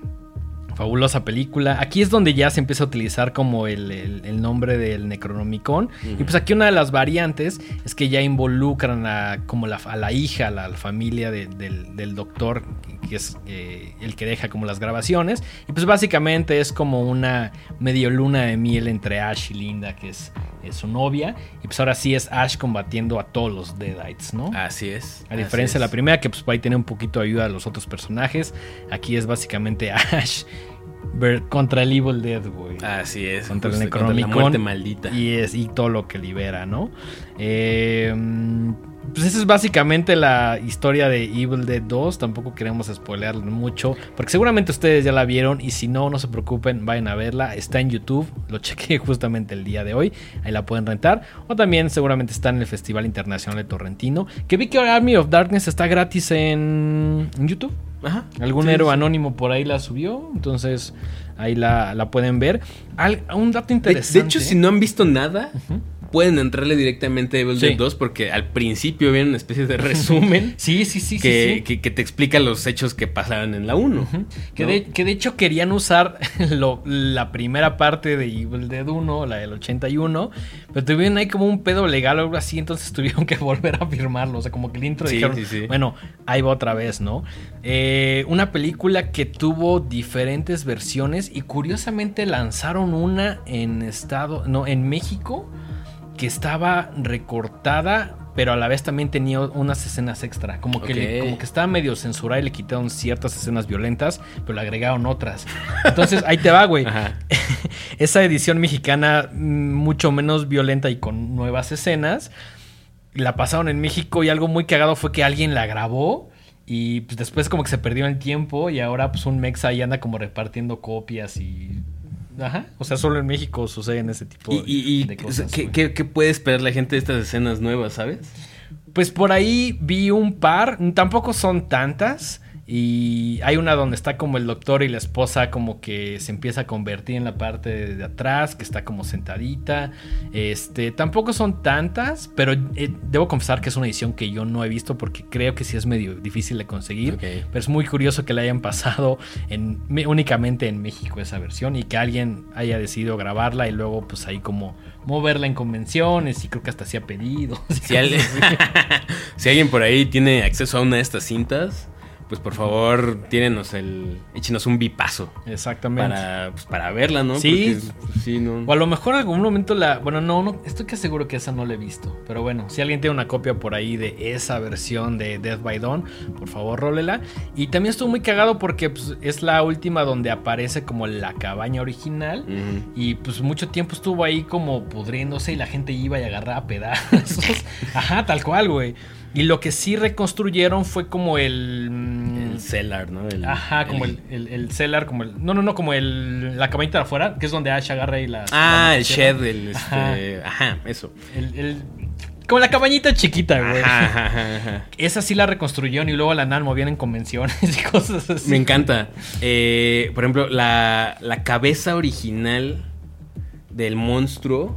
fabulosa película. Aquí es donde ya se empieza a utilizar como el, nombre del Necronomicon. Y pues aquí una de las variantes es que ya involucran a, como la, a la hija, a la, familia del, doctor, que es eh, el que deja como las grabaciones. Y pues básicamente es como una medio luna de miel entre Ash y Linda, que es, su novia. Y pues ahora sí es Ash combatiendo a todos los Deadites, ¿no? Así es. A diferencia de la primera, que pues ahí tiene un poquito de ayuda de los otros personajes. Aquí es básicamente Ash contra el Evil Dead, güey. Así es. Contra el Necronomicon. Contra la muerte maldita. Y, es, y todo lo que libera, ¿no? Eh, pues esa es básicamente la historia de Evil Dead 2. Tampoco queremos spoilearlo mucho. Porque seguramente ustedes ya la vieron. Y si no, no se preocupen, vayan a verla. Está en YouTube. Lo chequé justamente el día de hoy. Ahí la pueden rentar. O también seguramente está en el Festival Internacional de Torrentino. Que vi que Army of Darkness está gratis en, YouTube. Ajá. Algún héroe anónimo por ahí la subió. Entonces ahí la, pueden ver. un dato interesante. De, hecho, si no han visto nada pueden entrarle directamente a Evil Dead 2 porque al principio viene una especie de resumen. sí, sí, sí, que, Que, te explica los hechos que pasaron en la 1. que, de, hecho querían usar la primera parte de Evil Dead 1, la del 81, pero tuvieron ahí como un pedo legal o algo así, entonces tuvieron que volver a firmarlo. O sea, como que el intro dijeron, bueno, ahí va otra vez, ¿no? Eh, una película que tuvo diferentes versiones y curiosamente lanzaron una en estado, no, en México que estaba recortada, pero a la vez también tenía unas escenas extra. Como que, como que estaba medio censurada y le quitaron ciertas escenas violentas, pero le agregaron otras. Entonces, ahí te va, güey. Esa edición mexicana, mm, mucho menos violenta y con nuevas escenas, la pasaron en México y algo muy cagado fue que alguien la grabó. Y pues después como que se perdió el tiempo y ahora pues un mexa ahí anda como repartiendo copias y Ajá. O sea, solo en México suceden ese tipo de cosas. ¿qué, qué, puede esperar la gente de estas escenas nuevas, sabes? Pues por ahí vi un par, tampoco son tantas. Y hay una donde está como el doctor y la esposa como que se empieza a convertir en la parte de atrás, que está como sentadita. Este, tampoco son tantas, pero eh, debo confesar que es una edición que yo no he visto porque creo que sí es medio difícil de conseguir. Pero es muy curioso que la hayan pasado en, únicamente en México esa versión y que alguien haya decidido grabarla y luego pues ahí como moverla en convenciones y creo que hasta se ha pedido. Si, alguien, si alguien por ahí tiene acceso a una de estas cintas pues por favor, tírenos el. Échenos un bipazo. Exactamente. Para, pues, para verla, ¿no? Sí. Pues, sí no. O a lo mejor en algún momento la. Bueno, no, no. Estoy que seguro que esa no la he visto. Pero bueno, si alguien tiene una copia por ahí de esa versión de Death by Dawn, por favor, rólela. Y también estuvo muy cagado porque pues, es la última donde aparece como la cabaña original. Y pues mucho tiempo estuvo ahí como pudriéndose y la gente iba y agarraba pedazos. Ajá, tal cual, güey. Y lo que sí reconstruyeron fue como el. Mm, el cellar, ¿no? ajá, como el, el, cellar, como el. No, no, no, como el. La cabañita de afuera, que es donde Ash agarra y la. Ah, el shed, el. Este, ajá. eso. El, como la cabañita chiquita, güey. Ajá, ajá, ajá. Esa sí la reconstruyeron y luego la NAN movían en convenciones y cosas así. Me encanta. Eh, por ejemplo, la, la cabeza original del monstruo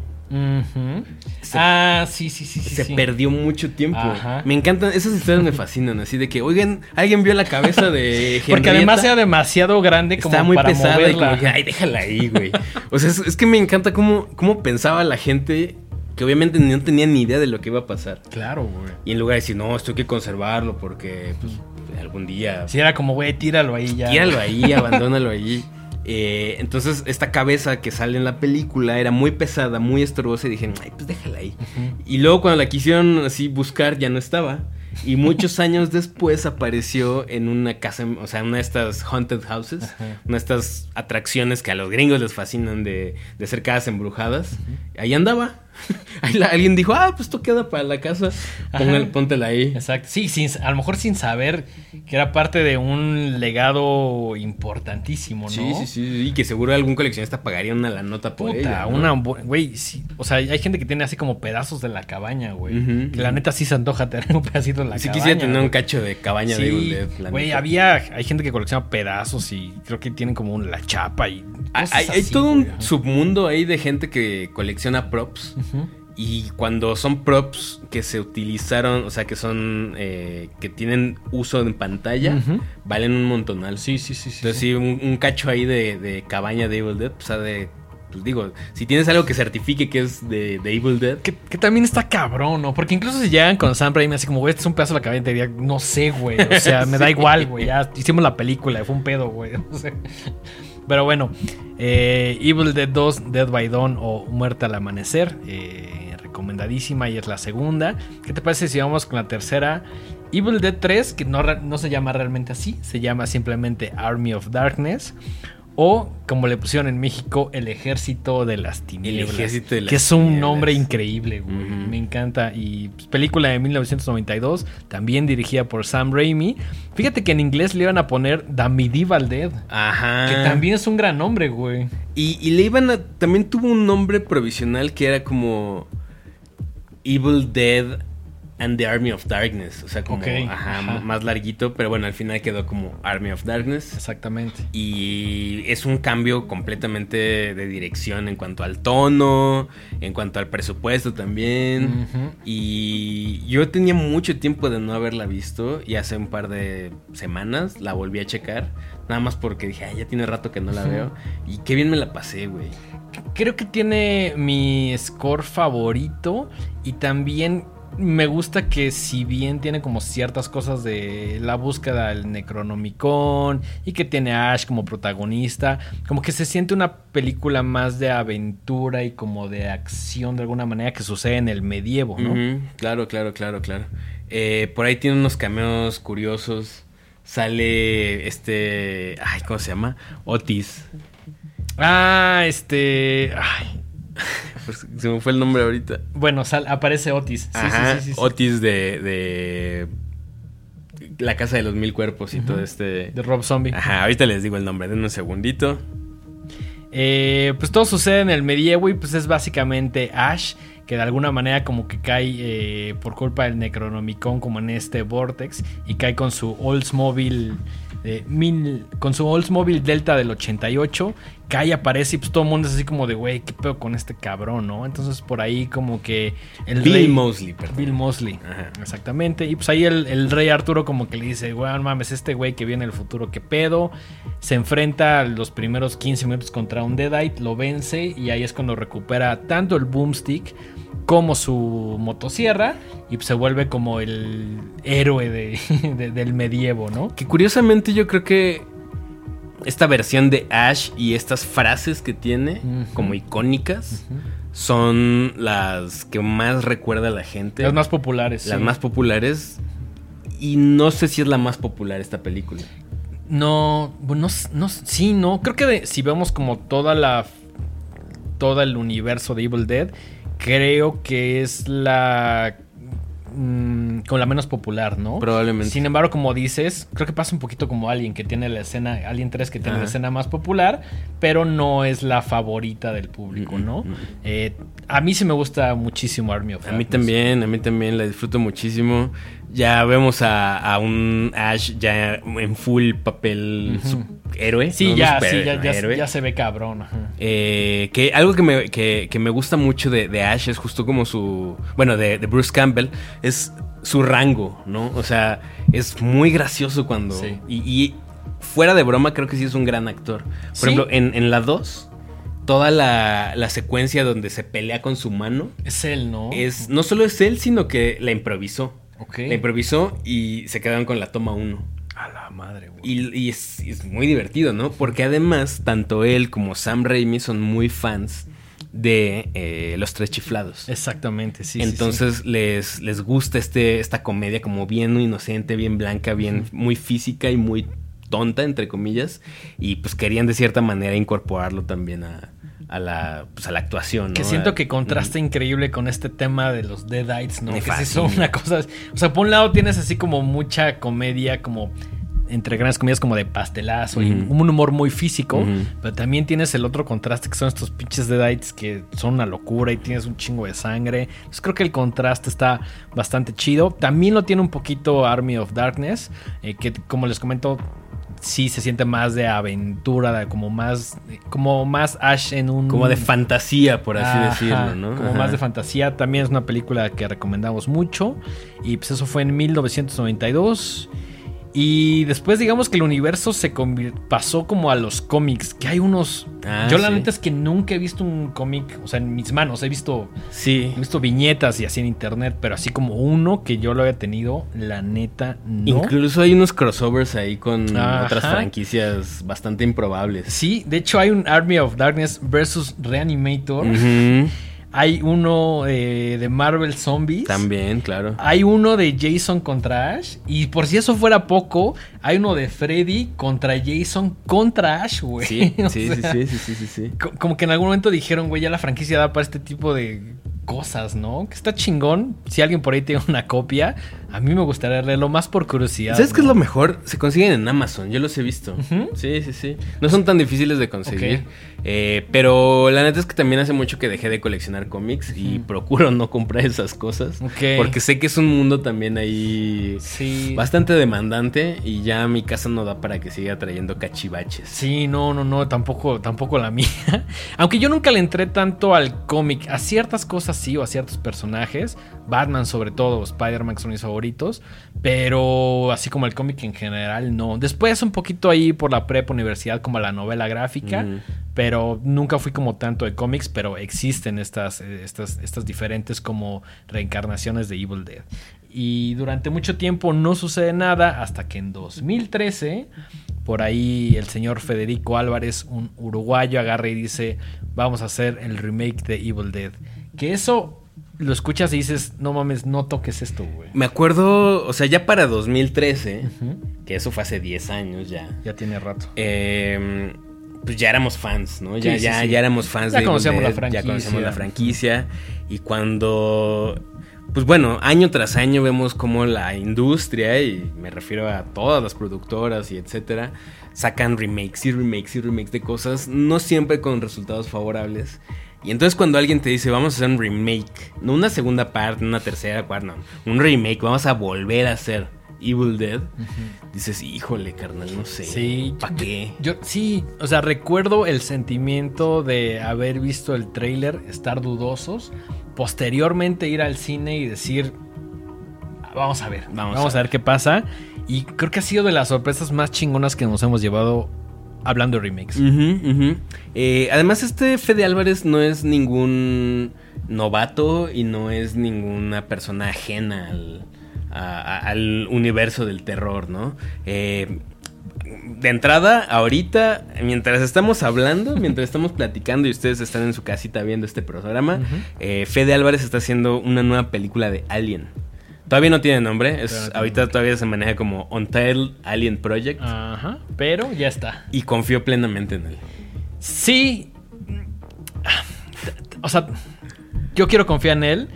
ah, sí, sí, sí. Se perdió mucho tiempo. Me encantan, esas historias me fascinan, así de que, oigan, alguien vio la cabeza de Porque además era demasiado grande como Está muy para pesada moverla. Y ay, déjala ahí, güey. O sea, es, que me encanta cómo, cómo pensaba la gente que obviamente no tenía ni idea de lo que iba a pasar. Claro, güey. Y en lugar de decir, no, esto hay que conservarlo porque, pues, algún día... Si era como, güey, tíralo ahí ya. Tíralo ahí, abandónalo ahí. Eh, entonces, esta cabeza que sale en la película era muy pesada, muy estorbosa. Y dije, ay, pues déjala ahí. Y luego, cuando la quisieron así buscar, ya no estaba. Y muchos años después apareció en una casa, o sea, en una de estas haunted houses, una de estas atracciones que a los gringos les fascinan de, de ser casas embrujadas. Ahí andaba. alguien dijo, ah, pues esto queda para la casa, póntela ahí. Exacto, sí, sin, a lo mejor sin saber que era parte de un legado importantísimo, ¿no? Sí, sí, sí, y que seguro algún coleccionista pagaría una la nota por ella. una, güey, sí, o sea, hay gente que tiene así como pedazos de la cabaña, güey. Que la neta sí se antoja tener un pedacito de la cabaña. Sí quisiera tener un cacho de cabaña de Güey, había, hay gente que colecciona pedazos y creo que tienen como la chapa y... Hay, todo un submundo ahí de gente que colecciona props. Y cuando son props que se utilizaron, o sea, que son, eh, que tienen uso en pantalla, valen un montonal. Sí, sí, sí. Entonces, sí, un, cacho ahí de, cabaña de Evil Dead, pues, sea, de pues digo, si tienes algo que certifique que es de, Evil Dead. Que, también está cabrón, ¿no? Porque incluso si llegan con Sam Raimi así como, güey, este es un pedazo de la cabeza, te diría, no sé, güey. O sea, me da igual, güey. Ya hicimos la película, fue un pedo, güey. No sé. Pero bueno, eh, Evil Dead 2, Dead by Dawn o Muerte al Amanecer. Eh, recomendadísima y es la segunda. ¿Qué te parece si vamos con la tercera? Evil Dead 3, que no, no se llama realmente así, se llama simplemente Army of Darkness. O, como le pusieron en México, El Ejército de las Tinieblas. El Ejército de las Que es un nombre increíble, güey. Me encanta. Y pues, película de 1992, también dirigida por Sam Raimi. Fíjate que en inglés le iban a poner The Medieval Dead. Ajá. Que también es un gran nombre, güey. Y, y le iban a. También tuvo un nombre provisional que era como. Evil Dead and the Army of Darkness. O sea, como más larguito, pero bueno, al final quedó como Army of Darkness. Exactamente. Y es un cambio completamente de dirección en cuanto al tono, en cuanto al presupuesto también. Y yo tenía mucho tiempo de no haberla visto y hace un par de semanas la volví a checar. Nada más porque dije, ya tiene rato que no la veo. Y qué bien me la pasé, güey. Creo que tiene mi score favorito y también me gusta que si bien tiene como ciertas cosas de la búsqueda del Necronomicon y que tiene a Ash como protagonista, como que se siente una película más de aventura y como de acción de alguna manera que sucede en el medievo, ¿no? Claro, claro, claro, claro. Eh, por ahí tiene unos cameos curiosos. Sale este... Ay, ¿cómo se llama? Otis. Ah, este... Ay, se me fue el nombre ahorita. Bueno, aparece Otis. Sí, Otis de, La Casa de los Mil Cuerpos y todo este... De Rob Zombie. Ajá, ahorita les digo el nombre, denme un segundito. Eh, pues todo sucede en el medievo y pues es básicamente Ash que de alguna manera como que cae eh, por culpa del Necronomicon como en este vortex y cae con su Oldsmobile mil, con su Oldsmobile Delta del 88, cae, aparece y pues todo el mundo es así como de, güey, qué pedo con este cabrón, ¿no? Entonces por ahí como que el Bill Mosley, perdón. Bill Mosley, exactamente. Y pues ahí el, rey Arturo como que le dice, güey, mames, este güey que viene el futuro, qué pedo. Se enfrenta los primeros 15 minutos contra un Deadite, lo vence y ahí es cuando recupera tanto el boomstick como su motosierra y se vuelve como el héroe de, del medievo, ¿no? Que curiosamente yo creo que esta versión de Ash y estas frases que tiene como icónicas son las que más recuerda a la gente. Las más populares. Las más populares. Y no sé si es la más popular esta película. No, bueno, no, sí, no. Creo que si vemos como toda la. todo el universo de Evil Dead, creo que es la mm, con la menos popular, ¿no? Probablemente. Sin embargo, como dices, creo que pasa un poquito como Alien, que tiene la escena, Alien 3 que tiene la escena más popular, pero no es la favorita del público, ¿no? Eh, a mí sí me gusta muchísimo Army of A mí también, a mí también la disfruto muchísimo. Ya vemos a, un Ash ya en full papel héroe. Sí, ya, sí ya, se ve cabrón. Eh, que algo que me, que, me gusta mucho de, Ash es justo como su. Bueno, de, Bruce Campbell, es su rango, ¿no? O sea, es muy gracioso cuando. Y, fuera de broma, creo que sí es un gran actor. Por ejemplo, en, en la 2 toda la, la, secuencia donde se pelea con su mano. Es él, ¿no? Es, no solo es él, sino que la improvisó. La improvisó y se quedaron con la toma 1. A la madre, güey. Y, es, muy divertido, ¿no? Porque además, tanto él como Sam Raimi son muy fans de eh, Los Tres Chiflados. Exactamente, sí. Entonces Les, les gusta este, esta comedia como bien inocente, bien blanca, bien muy física y muy tonta, entre comillas. Y pues querían de cierta manera incorporarlo también a, a la, pues, a la actuación. Que siento que contrasta increíble con este tema de los Deadites, ¿no? que son una cosa. O sea, por un lado tienes así como mucha comedia, como entre grandes comedias como de pastelazo y un humor muy físico, pero también tienes el otro contraste que son estos pinches Deadites que son una locura y tienes un chingo de sangre. Entonces creo que el contraste está bastante chido. También lo tiene un poquito Army of Darkness, eh, que como les comento sí se siente más de aventura, como más, como más Ash en un... Como de fantasía, por así decirlo, ¿no? Como más de fantasía. También es una película que recomendamos mucho. Y pues eso fue en 1992. Y después digamos que el universo se pasó como a los cómics, que hay unos... Ah, yo la neta es que nunca he visto un cómic, o sea, en mis manos, he visto... Sí. He visto viñetas y así en internet, pero así como uno que yo lo había tenido, la neta no. Incluso hay unos crossovers ahí con otras franquicias bastante improbables. Sí, de hecho hay un Army of Darkness versus Reanimator. Hay uno eh, de Marvel Zombies. También, claro. Hay uno de Jason contra Ash. Y por si eso fuera poco, hay uno de Freddy contra Jason contra Ash, güey. Sí, sí, sí, sí, sí, sí, Como que en algún momento dijeron, güey, ya la franquicia da para este tipo de cosas, ¿no? Que está chingón. Si alguien por ahí tiene una copia, a mí me gustaría leerlo más por curiosidad. ¿Sabes qué es lo mejor? Se consiguen en Amazon, yo los he visto. Sí, sí, sí. No son tan difíciles de conseguir. Eh, pero la neta es que también hace mucho que dejé de coleccionar cómics y procuro no comprar esas cosas. Porque sé que es un mundo también ahí bastante demandante y ya mi casa no da para que siga trayendo cachivaches. Sí, no, no, no, tampoco, tampoco la mía. Aunque yo nunca le entré tanto al cómic, a ciertas cosas sí o a ciertos personajes. Batman sobre todo, Spider-Man son mis favoritos, pero así como el cómic en general no. Después un poquito ahí por la prepa universidad como la novela gráfica, pero nunca fui como tanto de cómics, pero existen estas, eh, estas, estas diferentes como reencarnaciones de Evil Dead. Y durante mucho tiempo no sucede nada hasta que en 2013, por ahí el señor Federico Álvarez, un uruguayo, agarra y dice, vamos a hacer el remake de Evil Dead. Que eso lo escuchas y dices, no mames, no toques esto, güey. Me acuerdo, o sea, ya para 2013, que eso fue hace 10 años ya. Ya tiene rato. Eh, pues ya éramos fans, ¿no? Ya, ya, ya éramos fans ya de conocemos la franquicia. Ya conocemos la franquicia. Y cuando. Pues bueno, año tras año vemos como la industria, y me refiero a todas las productoras y etcétera, sacan remakes y remakes y remakes de cosas, no siempre con resultados favorables. Y entonces cuando alguien te dice, vamos a hacer un remake, no una segunda parte, una tercera, cuarta, no, un remake, vamos a volver a hacer Evil Dead, dices, híjole, carnal, no sé. Sí. ¿Para qué? Yo, sí, o sea, recuerdo el sentimiento de haber visto el trailer, estar dudosos, posteriormente ir al cine y decir, vamos a ver, vamos, a, ver. qué pasa. Y creo que ha sido de las sorpresas más chingonas que nos hemos llevado hablando de remakes. Eh, además, este Fede Álvarez no es ningún novato y no es ninguna persona ajena al, al universo del terror, ¿no? Eh, de entrada, ahorita, mientras estamos hablando, mientras estamos platicando y ustedes están en su casita viendo este programa, eh, Fede Álvarez está haciendo una nueva película de Alien. Todavía no tiene nombre, ahorita todavía se maneja como Untitled Alien Project. Ajá, pero ya está. Y confío plenamente en él. Sí. O sea, yo quiero confiar en él,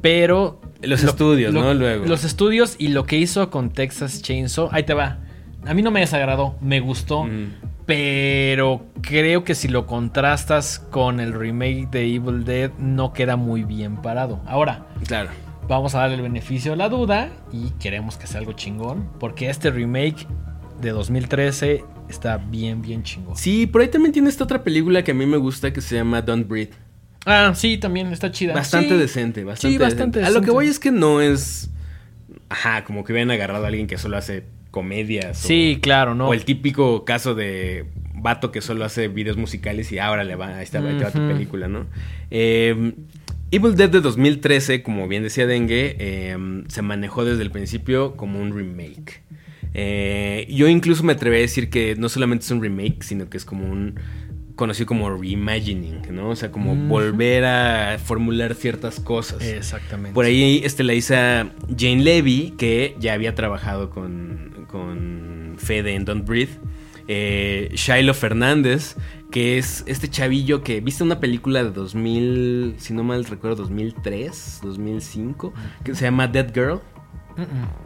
pero los estudios, ¿no? Luego. Los estudios y lo que hizo con Texas Chainsaw. Ahí te va. A mí no me desagradó, me gustó. Pero creo que si lo contrastas con el remake de Evil Dead, no queda muy bien parado. Ahora, claro. Vamos a darle el beneficio de la duda y queremos que sea algo chingón. Porque este remake de 2013 está bien, bien chingón. Sí, por ahí también tiene esta otra película que a mí me gusta que se llama Don't Breathe. Ah, sí, también está chida. Bastante decente, bastante, sí, bastante decente. A lo que voy es que no es. Ajá, como que hubieran agarrado a alguien que solo hace comedias. Sí, claro, ¿no? O el típico caso de vato que solo hace videos musicales y ahora le va, a esta tu película, ¿no? Em, Evil Dead de 2013, como bien decía Dengue, em, se manejó desde el principio como un remake. Eh, yo incluso me atreví a decir que no solamente es un remake, sino que es como un conocido como reimagining, ¿no? O sea, como volver a formular ciertas cosas. Exactamente. Por ahí este, la hizo Jane Levy, que ya había trabajado con, con Fede en Don't Breathe. Eh, Shiloh Fernández, que es este chavillo que viste una película de 2000, si no mal recuerdo, 2003, 2005, que se llama Dead Girl.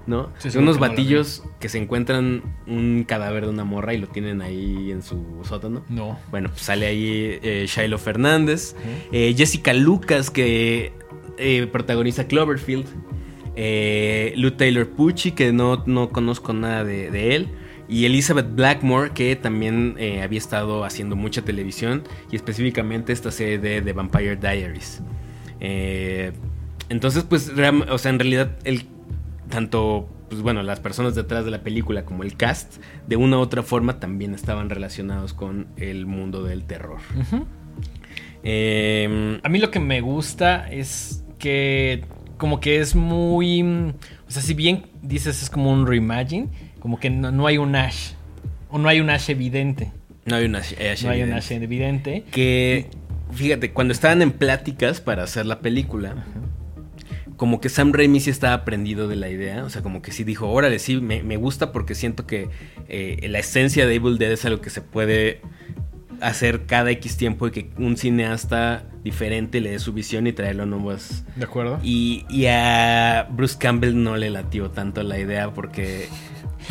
¿No? Son unos batillos que se encuentran un cadáver de una morra y lo tienen ahí en su sótano. No. Bueno, pues sale ahí eh, Shiloh Fernández. Eh, Jessica Lucas, que eh, protagoniza Cloverfield. Eh, Lou Taylor Pucci, que no, no conozco nada de, él. Y Elizabeth Blackmore, que también había estado haciendo mucha televisión. Y específicamente esta serie de The Vampire Diaries. entonces, pues, o sea, en realidad el tanto, pues bueno, las personas detrás de la película como el cast, de una u otra forma también estaban relacionados con el mundo del terror. Em, a mí lo que me gusta es que como que es muy... O sea, si bien dices es como un reimagine, como que no, hay un Ash. O no hay un Ash evidente. No hay un Ash, no hay un Ash evidente. Que fíjate, cuando estaban en pláticas para hacer la película, como que Sam Raimi sí estaba aprendido de la idea. O sea, como que sí dijo, órale, sí, me, me gusta porque siento que eh, la esencia de Evil Dead es algo que se puede hacer cada X tiempo y que un cineasta diferente le dé su visión y traerlo a nuevas. De acuerdo. Y, y a Bruce Campbell no le latió tanto la idea porque,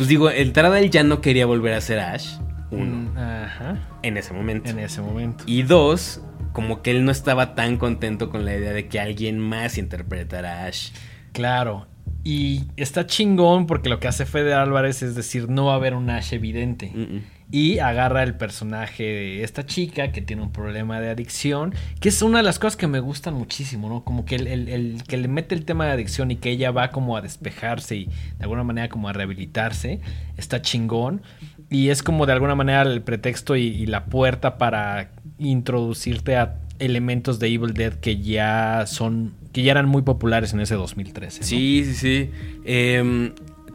pues digo, entrada él ya no quería volver a ser Ash. Uno. Mm, Ajá. En ese momento. En ese momento. Y dos, como que él no estaba tan contento con la idea de que alguien más interpretara a Ash. Claro. Y está chingón porque lo que hace Fede Álvarez es decir, no va a haber un Ash evidente. Mm, mm. Y agarra el personaje de esta chica que tiene un problema de adicción, que es una de las cosas que me gustan muchísimo, ¿no? Como que el, que le mete el tema de adicción y que ella va como a despejarse y de alguna manera como a rehabilitarse, está chingón. Y es como de alguna manera el pretexto y, la puerta para introducirte a elementos de Evil Dead que ya son, que ya eran muy populares en ese 2013. ¿no? Sí, sí, sí. Em,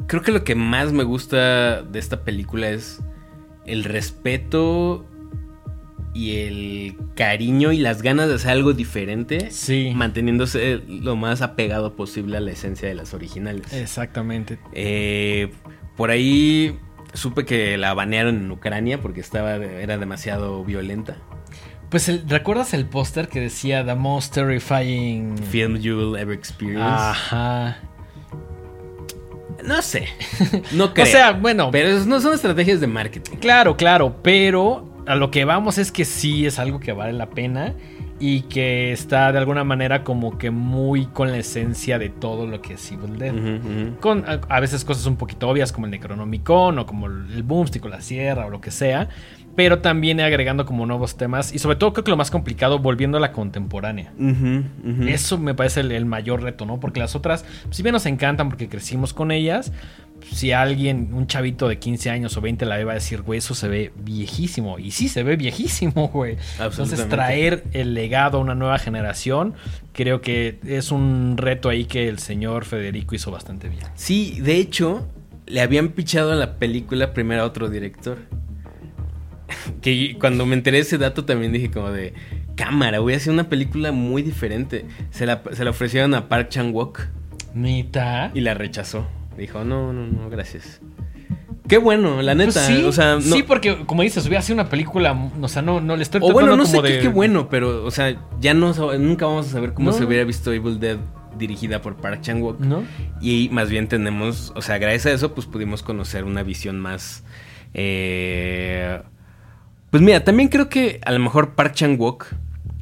creo que lo que más me gusta de esta película es el respeto y el cariño y las ganas de hacer algo diferente. Sí. Manteniéndose lo más apegado posible a la esencia de las originales. Exactamente. Eh, por ahí supe que la banearon en Ucrania porque estaba era demasiado violenta. Pues el- ¿recuerdas el póster que decía The Most Terrifying Film you will ever experience. Ajá. No sé. No creo. O sea, bueno, pero no son estrategias de marketing. claro, claro, pero a lo que vamos es que sí es algo que vale la pena y que está de alguna manera como que muy con la esencia de todo lo que es Evil Dead. Con a, a veces cosas un poquito obvias como el Necronomicon o como el Boomstick o la Sierra o lo que sea, pero también agregando como nuevos temas y sobre todo creo que lo más complicado volviendo a la contemporánea. Eso me parece el, el mayor reto, ¿no? Porque las otras, si bien nos encantan porque crecimos con ellas, si alguien, un chavito de 15 años o 20 la ve, va a decir, güey, eso se ve viejísimo. Y sí, se ve viejísimo, güey. Entonces, traer el legado a una nueva generación, creo que es un reto ahí que el señor Federico hizo bastante bien. Sí, de hecho, le habían pichado en la película primero a otro director. Que cuando me enteré de ese dato también dije como de cámara, voy a hacer una película muy diferente. Se la, se la ofrecieron a Park Chan-wook Nita. y la rechazó. Dijo, no, no, no, gracias. Qué bueno, la neta. Pues sí, o sea, no- sí, porque como dices, hubiera sido una película, o sea, no, no le estoy o bueno, no sé como qué, de- qué bueno, pero, o sea, ya no nunca vamos a saber cómo No. se hubiera visto Evil Dead dirigida por Park Chan-wook. ¿No? Y más bien tenemos, o sea, gracias a eso, pues pudimos conocer una visión más. eh, Pues mira, también creo que a lo mejor Park Chan-wook,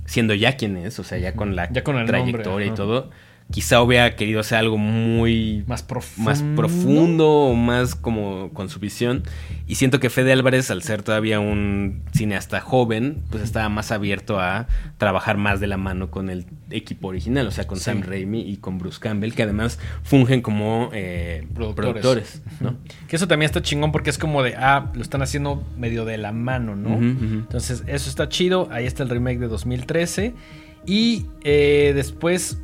siendo ya quien es, o sea, ya con la Ya con el trayectoria nombre, y todo, quizá hubiera querido hacer algo muy Más profundo. más profundo o más como con su visión. Y siento que Fede Álvarez, al ser todavía un cineasta joven, pues estaba más abierto a trabajar más de la mano con el equipo original, o sea, con Sí. Sam Raimi y con Bruce Campbell, que además fungen como eh, Productores. productores, ¿no? Que eso también está chingón porque es como de, ah, lo están haciendo medio de la mano, ¿no? Entonces, eso está chido. Ahí está el remake de 2013. Y eh, después,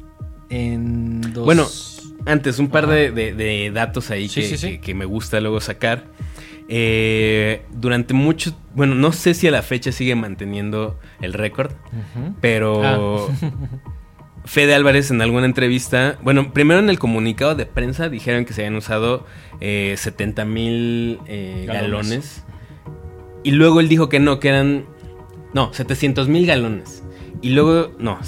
en dos... Bueno, Antes, un par de, de- de datos ahí Sí, que, sí, sí. que- que me gusta luego sacar. Eh, durante mucho, bueno, no sé si a la fecha sigue manteniendo el récord, pero Ah. Fede Álvarez en alguna entrevista, bueno, primero en el comunicado de prensa dijeron que se habían usado eh, 70 mil eh, Galones. galones. Y luego él dijo que no, que eran, no, 700 mil galones. Y luego, no,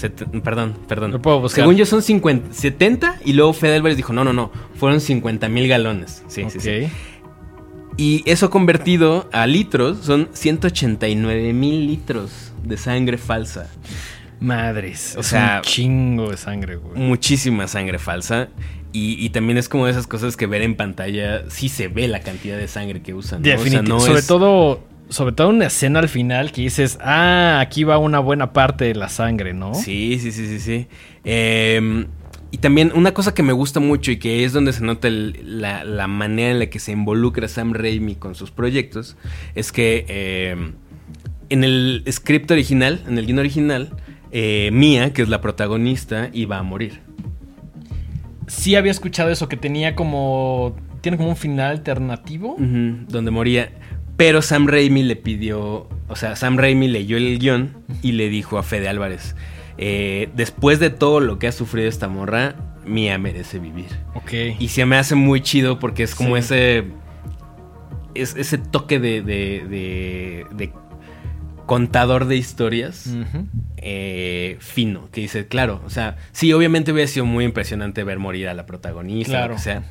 perdón, perdón. Lo puedo buscar. Según yo son 50, 70 y luego Fede Álvarez dijo, no, no, no, fueron 50 mil galones. Sí, sí, sí. Y eso convertido a litros son 189 mil litros de sangre falsa. Madres. O sea, un chingo de sangre, güey. Muchísima sangre falsa. Y, y también es como de esas cosas que ver en pantalla, sí se ve la cantidad de sangre que usan. ¿no? O sea, Definitivamente. no sobre es- todo, sobre todo una escena al final que dices, ah, aquí va una buena parte de la sangre, ¿no? Sí, sí, sí, sí, sí. Eh, y también una cosa que me gusta mucho y que es donde se nota el- la, la manera en la que se involucra Sam Raimi con sus proyectos, es que eh, en el script original, en el guion original, eh, Mia, que es la protagonista, iba a morir. Sí había escuchado eso, que tenía como. Tiene como un final alternativo. Donde moría. Pero Sam Raimi le pidió, o sea, Sam Raimi leyó el guion y le dijo a Fede Álvarez, eh, después de todo lo que ha sufrido esta morra, Mía merece vivir. Ok. Y se me hace muy chido porque es como ese, ese toque de, de, de, contador de historias eh, fino, que dice, claro, o sea, sí, obviamente hubiera sido muy impresionante ver morir a la protagonista, claro. lo que sea,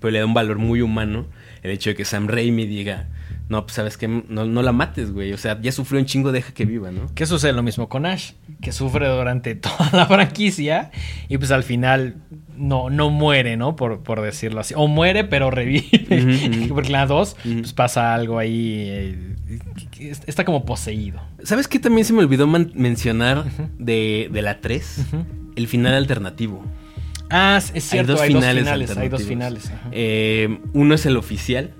pero le da un valor muy humano el hecho de que Sam Raimi diga, no, pues sabes que no, la mates, güey. O sea, ya sufrió un chingo, deja que viva, ¿no? Que sucede lo mismo con Ash, que sufre durante toda la franquicia y pues al final no, no muere, ¿no? Por, por decirlo así. O muere, pero revive. Porque la 2, pues pasa algo ahí. Eh, está como poseído. ¿Sabes qué también se me olvidó mencionar de, la 3? El final alternativo. Ah, es cierto, hay dos finales. Hay dos finales. Eh, uno es el oficial,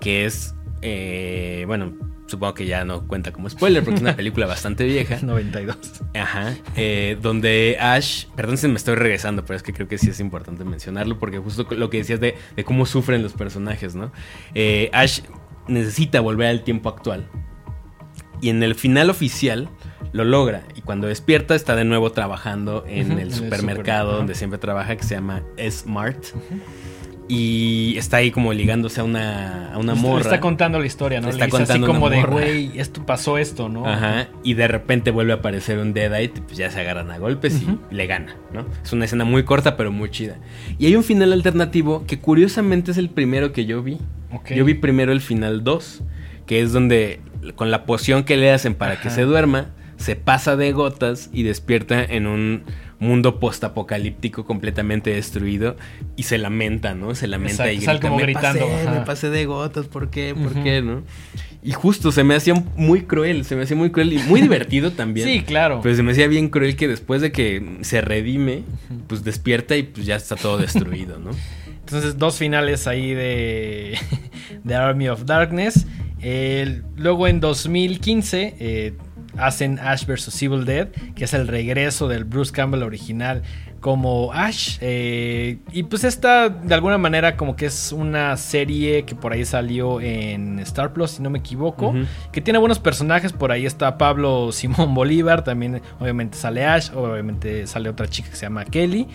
que es eh, bueno, supongo que ya no cuenta como spoiler porque es una película bastante vieja. 92. Ajá. Eh, donde Ash, perdón si me estoy regresando, pero es que creo que sí es importante mencionarlo porque justo lo que decías de, cómo sufren los personajes, ¿no? Eh, Ash necesita volver al tiempo actual. Y en el final oficial lo logra. Y cuando despierta está de nuevo trabajando en el supermercado donde siempre trabaja, que se llama S-Mart. Y está ahí como ligándose a una, a una morra. Le está contando la historia, ¿no? está contando así como de, güey, esto pasó esto, ¿no? Ajá. Y de repente vuelve a aparecer un Deadite, pues ya se agarran a golpes y le gana, ¿no? Es una escena muy corta, pero muy chida. Y hay un final alternativo que curiosamente es el primero que yo vi. Yo vi primero el final 2, que es donde con la poción que le hacen para que se duerma, se pasa de gotas y despierta en un mundo postapocalíptico completamente destruido y se lamenta, ¿no? Se lamenta y grita, como me gritando, pasé, me pasé de gotas, ¿por qué? ¿Por qué? ¿no? Y justo se me hacía muy cruel, se me hacía muy cruel y muy divertido también. Sí, claro. Pero se me hacía bien cruel que después de que se redime, pues despierta y pues ya está todo destruido, ¿no? Entonces, dos finales ahí de, de Army of Darkness. luego en 2015 eh, hacen Ash vs. Evil Dead, que es el regreso del Bruce Campbell original como Ash. Eh, y pues esta, de alguna manera, como que es una serie que por ahí salió en Star Plus, si no me equivoco, que tiene buenos personajes. Por ahí está Pablo Simón Bolívar, también obviamente sale Ash, obviamente sale otra chica que se llama Kelly.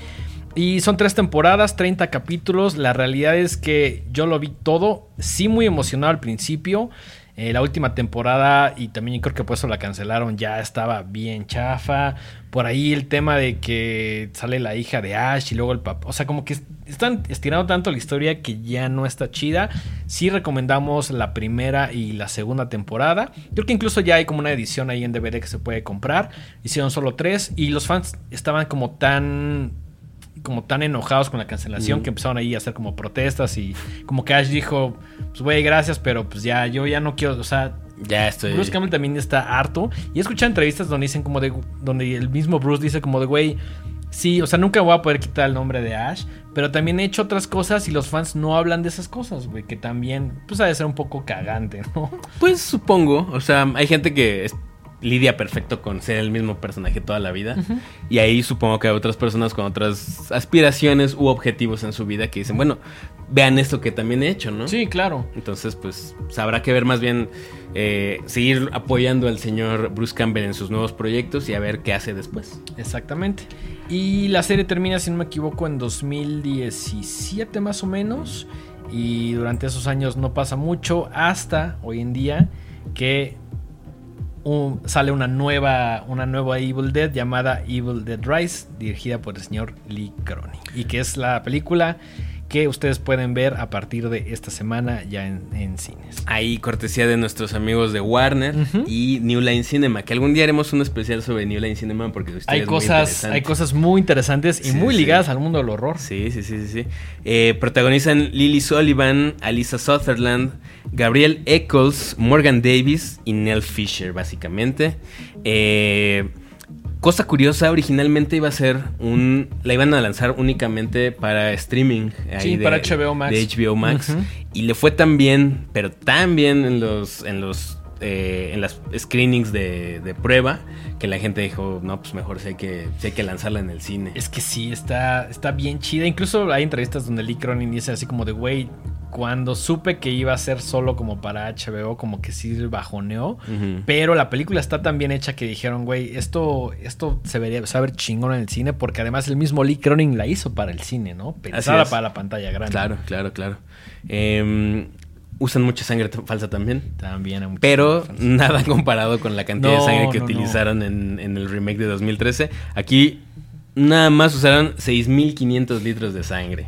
Y son tres temporadas, 30 capítulos. La realidad es que yo lo vi todo, sí muy emocionado al principio. Eh, la última temporada, y también creo que por eso la cancelaron, ya estaba bien chafa. Por ahí el tema de que sale la hija de Ash y luego el papá. O sea, como que están estirando tanto la historia que ya no está chida. Sí recomendamos la primera y la segunda temporada. Creo que incluso ya hay como una edición ahí en DVD que se puede comprar. Hicieron solo tres y los fans estaban como tan como tan enojados con la cancelación que empezaron ahí a hacer como protestas y como que Ash dijo, pues güey, gracias, pero pues ya, yo ya no quiero, o sea... Ya estoy... Bruce Campbell también está harto. Y he escuchado entrevistas donde dicen como de... Donde el mismo Bruce dice como de, güey, sí, o sea, nunca voy a poder quitar el nombre de Ash, pero también he hecho otras cosas y los fans no hablan de esas cosas, güey, que también, pues, ha de ser un poco cagante, ¿no? Pues supongo, o sea, hay gente que lidia perfecto con ser el mismo personaje toda la vida. Y ahí supongo que hay otras personas con otras aspiraciones u objetivos en su vida que dicen, bueno, vean esto que también he hecho, ¿no? Sí, claro. Entonces, pues, habrá que ver más bien, eh, seguir apoyando al señor Bruce Campbell en sus nuevos proyectos y a ver qué hace después. Exactamente. Y la serie termina, si no me equivoco, en 2017 más o menos. Y durante esos años no pasa mucho hasta hoy en día que sale una nueva, una nueva Evil Dead llamada Evil Dead Rise, dirigida por el señor Lee Cronin. Y que es la película que ustedes pueden ver a partir de esta semana ya en, cines. Ahí cortesía de nuestros amigos de Warner y New Line Cinema, que algún día haremos un especial sobre New Line Cinema porque hay cosas, hay cosas muy interesantes y muy ligadas al mundo del horror. Sí, sí, sí, sí. Eh, protagonizan Lily Sullivan, Alisa Sutherland, Gabriel Eccles, Morgan Davis y Nell Fisher, básicamente. Eh, Cosa curiosa, originalmente iba a ser un. La iban a lanzar únicamente para streaming. sí, para HBO Max. De HBO Max. Y le fue tan bien, pero tan bien en los. en los. Eh, en las screenings de, prueba. Que la gente dijo, no, pues mejor hay que, hay que lanzarla en el cine. Es que sí, está, está bien chida. Incluso hay entrevistas donde Lee Cronin dice así como de, güey, cuando supe que iba a ser solo como para HBO, como que sí bajoneó. Pero la película está tan bien hecha que dijeron, güey, esto, esto se vería saber chingón en el cine, porque además el mismo Lee Cronin la hizo para el cine, ¿no? Pensada para la pantalla grande. Claro, claro, claro. Eh, usan mucha sangre falsa también. También. Pero nada comparado con la cantidad de sangre que utilizaron en, el remake de 2013. Aquí nada más usaron 6.500 litros de sangre.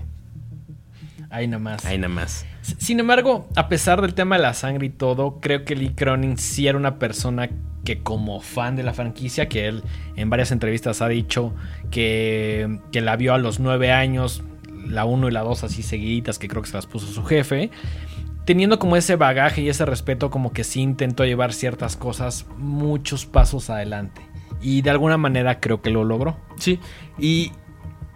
Ahí nada más. Ahí nada más. Sin embargo, a pesar del tema de la sangre y todo, creo que Lee Cronin sí era una persona que como fan de la franquicia, que él en varias entrevistas ha dicho que, que la vio a los nueve años, la 1 y la 2 así seguiditas, que creo que se las puso su jefe, teniendo como ese bagaje y ese respeto, como que sí intentó llevar ciertas cosas muchos pasos adelante. Y de alguna manera creo que lo logró. Sí, y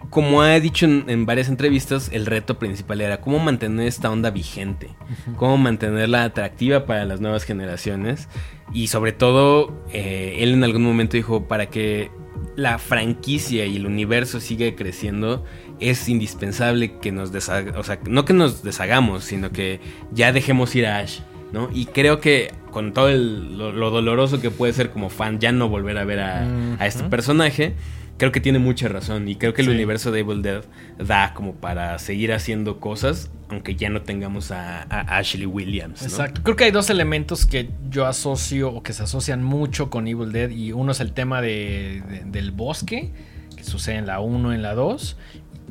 como ha dicho en, varias entrevistas, el reto principal era cómo mantener esta onda vigente, cómo mantenerla atractiva para las nuevas generaciones y sobre todo, eh, él en algún momento dijo, para que la franquicia y el universo siga creciendo, es indispensable que nos deshagamos, o sea, no que nos deshagamos, sino que ya dejemos ir a Ash, ¿no? Y creo que con todo lo, doloroso que puede ser como fan ya no volver a ver a, este personaje, creo que tiene mucha razón y creo que el universo de Evil Dead da como para seguir haciendo cosas, aunque ya no tengamos a, Ashley Williams. Exacto. Creo que hay dos elementos que yo asocio o que se asocian mucho con Evil Dead y uno es el tema del bosque, que sucede en la 1, en la 2,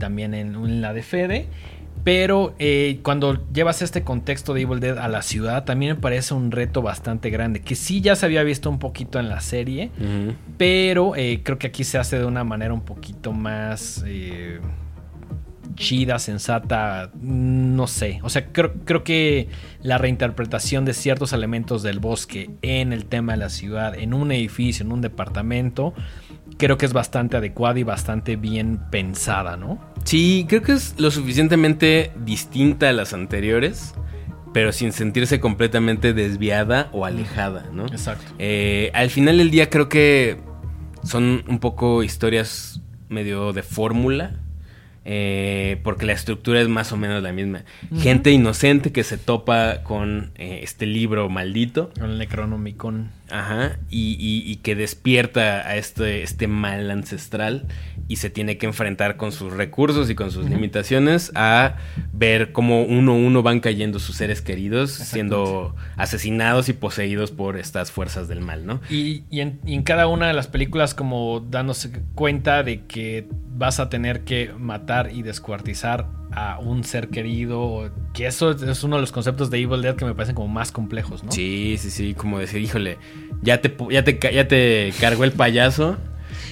también en, la de Fede. Pero eh, cuando llevas este contexto de Evil Dead a la ciudad, también me parece un reto bastante grande. Que sí ya se había visto un poquito en la serie, pero eh, creo que aquí se hace de una manera un poquito más eh, chida, sensata, no sé. O sea, creo, creo que la reinterpretación de ciertos elementos del bosque en el tema de la ciudad, en un edificio, en un departamento, creo que es bastante adecuada y bastante bien pensada, ¿no? Sí, creo que es lo suficientemente distinta a las anteriores, pero sin sentirse completamente desviada o alejada, ¿no? Exacto. Eh, al final del día creo que son un poco historias medio de fórmula eh, porque la estructura es más o menos la misma. Gente inocente que se topa con eh, este libro maldito. Con el Necronomicon. Ajá. Y, que despierta a este, este mal ancestral y se tiene que enfrentar con sus recursos y con sus limitaciones a ver cómo uno a uno van cayendo sus seres queridos, siendo asesinados y poseídos por estas fuerzas del mal, ¿no? Y, en, y en cada una de las películas como dándose cuenta de que vas a tener que matar y descuartizar a un ser querido. Que eso es uno de los conceptos de Evil Dead que me parecen como más complejos, ¿no? Sí, sí, sí. Como decir, híjole, ya te, ya te, ya te cargó el payaso.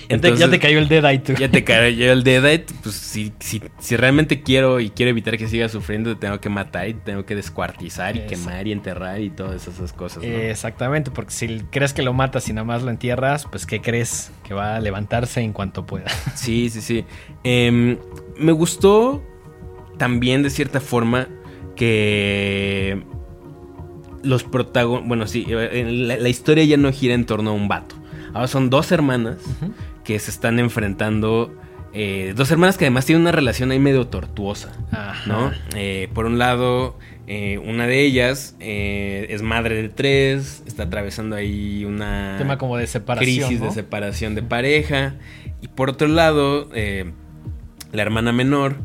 ya te cayó el Deadite. Ya te cayó el Deadite. Pues si, si, si, realmente quiero y quiero evitar que siga sufriendo, te tengo que matar y te tengo que descuartizar y quemar y enterrar y todas esas cosas. Exactamente, porque si crees que lo matas y nada más lo entierras, pues ¿qué crees? Que va a levantarse en cuanto pueda. Sí, sí, sí. Em, me gustó también de cierta forma que los protagonistas, bueno, sí, la, historia ya no gira en torno a un vato. Ahora son dos hermanas que se están enfrentando. Eh, dos hermanas que además tienen una relación ahí medio tortuosa, ¿no? Eh, por un lado, eh, una de ellas es madre de tres, está atravesando ahí una tema como de separación, crisis de separación de pareja. Y por otro lado, la hermana menor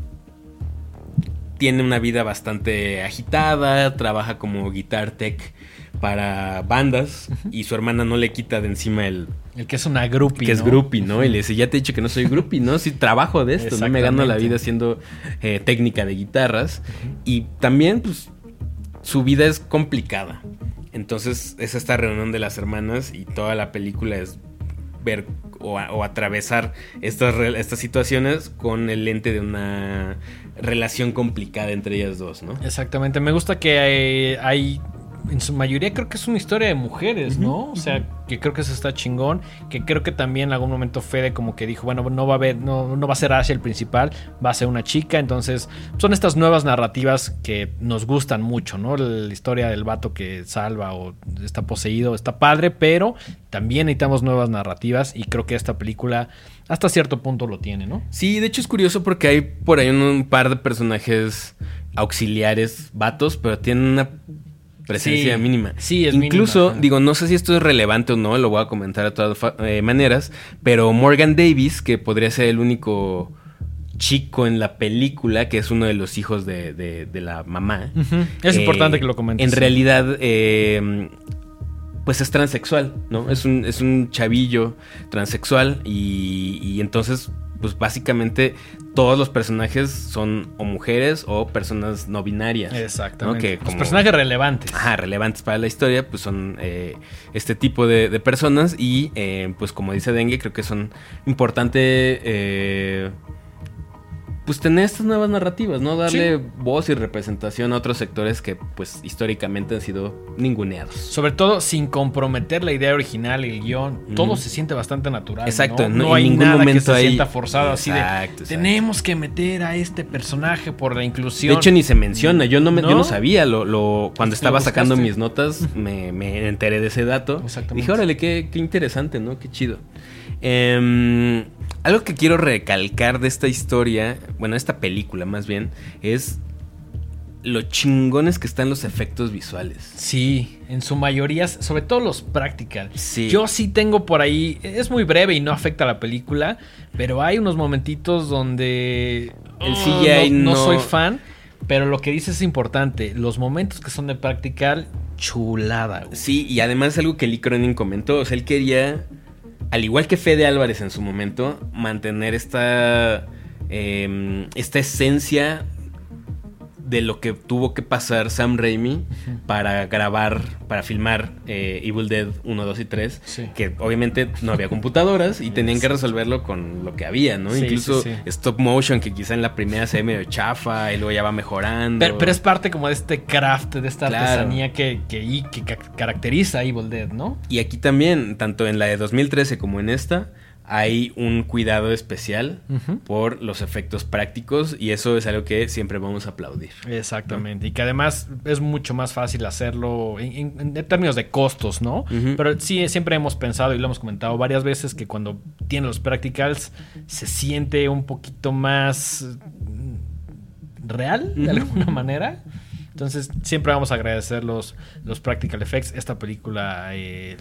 tiene una vida bastante agitada, trabaja como guitar tech para bandas y su hermana no le quita de encima el... El que es una groupie, Que es groupie, ¿no? Y le dice, ya te he dicho que no soy groupie, ¿no? Sí, trabajo de esto, ¿no? Me gano la vida haciendo eh, técnica de guitarras. Y también, pues, su vida es complicada. Entonces, es esta reunión de las hermanas y toda la película es ver o, atravesar estas, estas situaciones con el lente de una relación complicada entre ellas dos, ¿no? Exactamente. Me gusta que hay, en su mayoría creo que es una historia de mujeres, ¿no? O sea, que creo que eso está chingón, que creo que también en algún momento Fede como que dijo, bueno, no va a haber, no, no va a ser Asia el principal, va a ser una chica, entonces son estas nuevas narrativas que nos gustan mucho, ¿no? La historia del vato que salva o está poseído está padre, pero también necesitamos nuevas narrativas y creo que esta película hasta cierto punto lo tiene, ¿no? Sí, de hecho es curioso porque hay por ahí un, par de personajes auxiliares vatos, pero tienen una presencia mínima. Sí, es Incluso, digo, no sé si esto es relevante o no, lo voy a comentar de todas eh, maneras, pero Morgan Davis, que podría ser el único chico en la película, que es uno de los hijos de, la mamá. Es importante que lo comentes. En realidad, eh, pues es transexual, ¿no? Es un, es un chavillo transexual y, y entonces pues básicamente todos los personajes son o mujeres o personas no binarias. Exactamente. Que personajes relevantes. Ajá, relevantes para la historia, pues son eh, este tipo de, personas y eh, pues como dice Dengue, creo que son importante eh, pues tener estas nuevas narrativas, ¿no? Darle voz y representación a otros sectores que pues históricamente han sido ninguneados. Sobre todo sin comprometer la idea original el guion, todo se siente bastante natural. Exacto, no, no, hay ningún nada momento que se sienta forzado así de tenemos que meter a este personaje por la inclusión. De hecho ni se menciona, yo no me, yo no sabía, lo, cuando estaba sacando mis notas me, enteré de ese dato. Exactamente. Dije, órale, qué, qué interesante, ¿no? Qué chido. Eh, algo que quiero recalcar de esta historia, bueno, esta película más bien, es lo chingones que están los efectos visuales. Sí, en su mayoría, sobre todo los practical. Sí. Yo sí tengo por ahí, es muy breve y no afecta a la película, pero hay unos momentitos donde el CGI no, no, soy fan, pero lo que dice es importante. Los momentos que son de practical, chulada. Sí, y además algo que Lee Cronin comentó, o sea, él quería al igual que Fede Álvarez en su momento, mantener esta, em, esta esencia de lo que tuvo que pasar Sam Raimi para grabar, para filmar eh, Evil Dead 1, 2 y 3, que obviamente no había computadoras y tenían que resolverlo con lo que había, ¿no? Incluso stop motion, que quizá en la primera se ve medio chafa y luego ya va mejorando. Pero, es parte como de este craft, de esta artesanía que, que, que caracteriza a Evil Dead, ¿no? Y aquí también, tanto en la de 2013 como en esta, hay un cuidado especial por los efectos prácticos y eso es algo que siempre vamos a aplaudir. Exactamente. Y que además es mucho más fácil hacerlo en, términos de costos, ¿no? Pero sí, siempre hemos pensado y lo hemos comentado varias veces que cuando tienen los practicals se siente un poquito más real de alguna manera. Entonces siempre vamos a agradecer los, los practical effects. Esta película... Eh,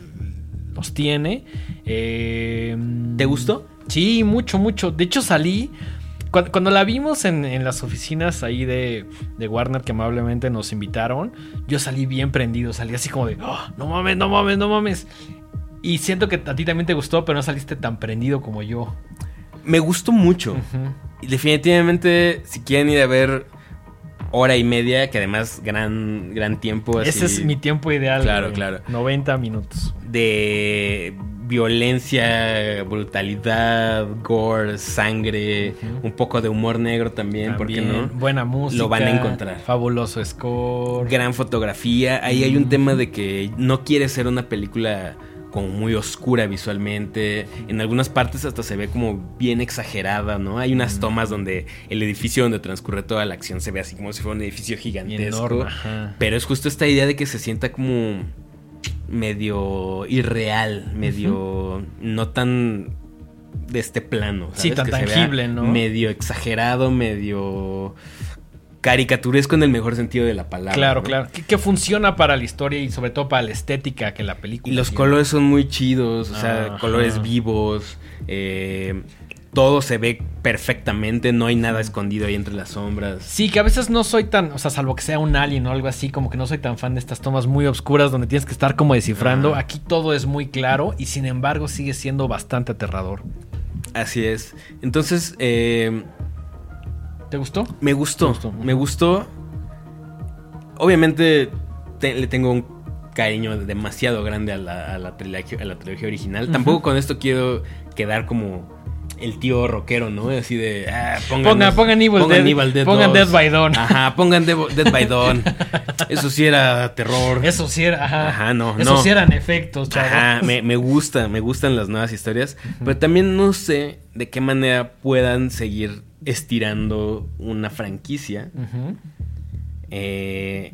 los tiene. Eh, ¿Te gustó? Sí, mucho, mucho. De hecho, salí. Cuando, la vimos en, las oficinas ahí de, Warner que amablemente nos invitaron, yo salí bien prendido, salí así como de, oh, no mames, no mames, no mames. Y siento que a ti también te gustó, pero no saliste tan prendido como yo. Me gustó mucho. Y definitivamente, si quieren ir a ver hora y media, que además gran, gran tiempo. Ese es mi tiempo ideal. Claro, claro. 90 minutos. De violencia, brutalidad, gore, sangre, un poco de humor negro también, ¿por qué no? Buena música. Lo van a encontrar. Fabuloso score. Gran fotografía. Ahí hay un tema de que no quiere ser una película como muy oscura visualmente. En algunas partes hasta se ve como bien exagerada, ¿no? Hay unas tomas donde el edificio donde transcurre toda la acción se ve así como si fuera un edificio gigantesco. Pero es justo esta idea de que se sienta como medio irreal, medio no tan de este plano. Sí, tan tangible, ¿no? Medio exagerado, medio caricaturesco en el mejor sentido de la palabra. Claro, claro. Que, funciona para la historia y sobre todo para la estética que la película. Y los colores son muy chidos, o sea, colores vivos. Eh, todo se ve perfectamente, no hay nada escondido ahí entre las sombras. Sí, que a veces no soy tan, o sea, salvo que sea un alien o algo así, como que no soy tan fan de estas tomas muy oscuras donde tienes que estar como descifrando. Aquí todo es muy claro y sin embargo sigue siendo bastante aterrador. Así es. Entonces, eh, ¿Te gustó? Me gustó. Me gustó. Obviamente le tengo un cariño demasiado grande a la, trilogía, original. Tampoco con esto quiero quedar como el tío rockero, ¿no? Así de. Ah, pongan, pongan, Evil pongan Dead. pongan Dead by Dawn. Ajá, pongan Dead, by Dawn. Eso sí era terror. Eso sí era. Ajá, ajá no. Eso sí eran efectos, chaval. Ajá, me, me gusta, me gustan las nuevas historias. Pero también no sé de qué manera puedan seguir estirando una franquicia. eh,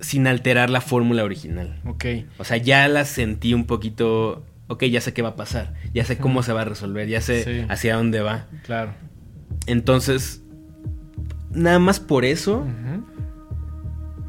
sin alterar la fórmula original. Ok. O sea, ya la sentí un poquito. Ok, ya sé qué va a pasar. Ya sé cómo se va a resolver. Ya sé hacia dónde va. Claro. Entonces, nada más por eso.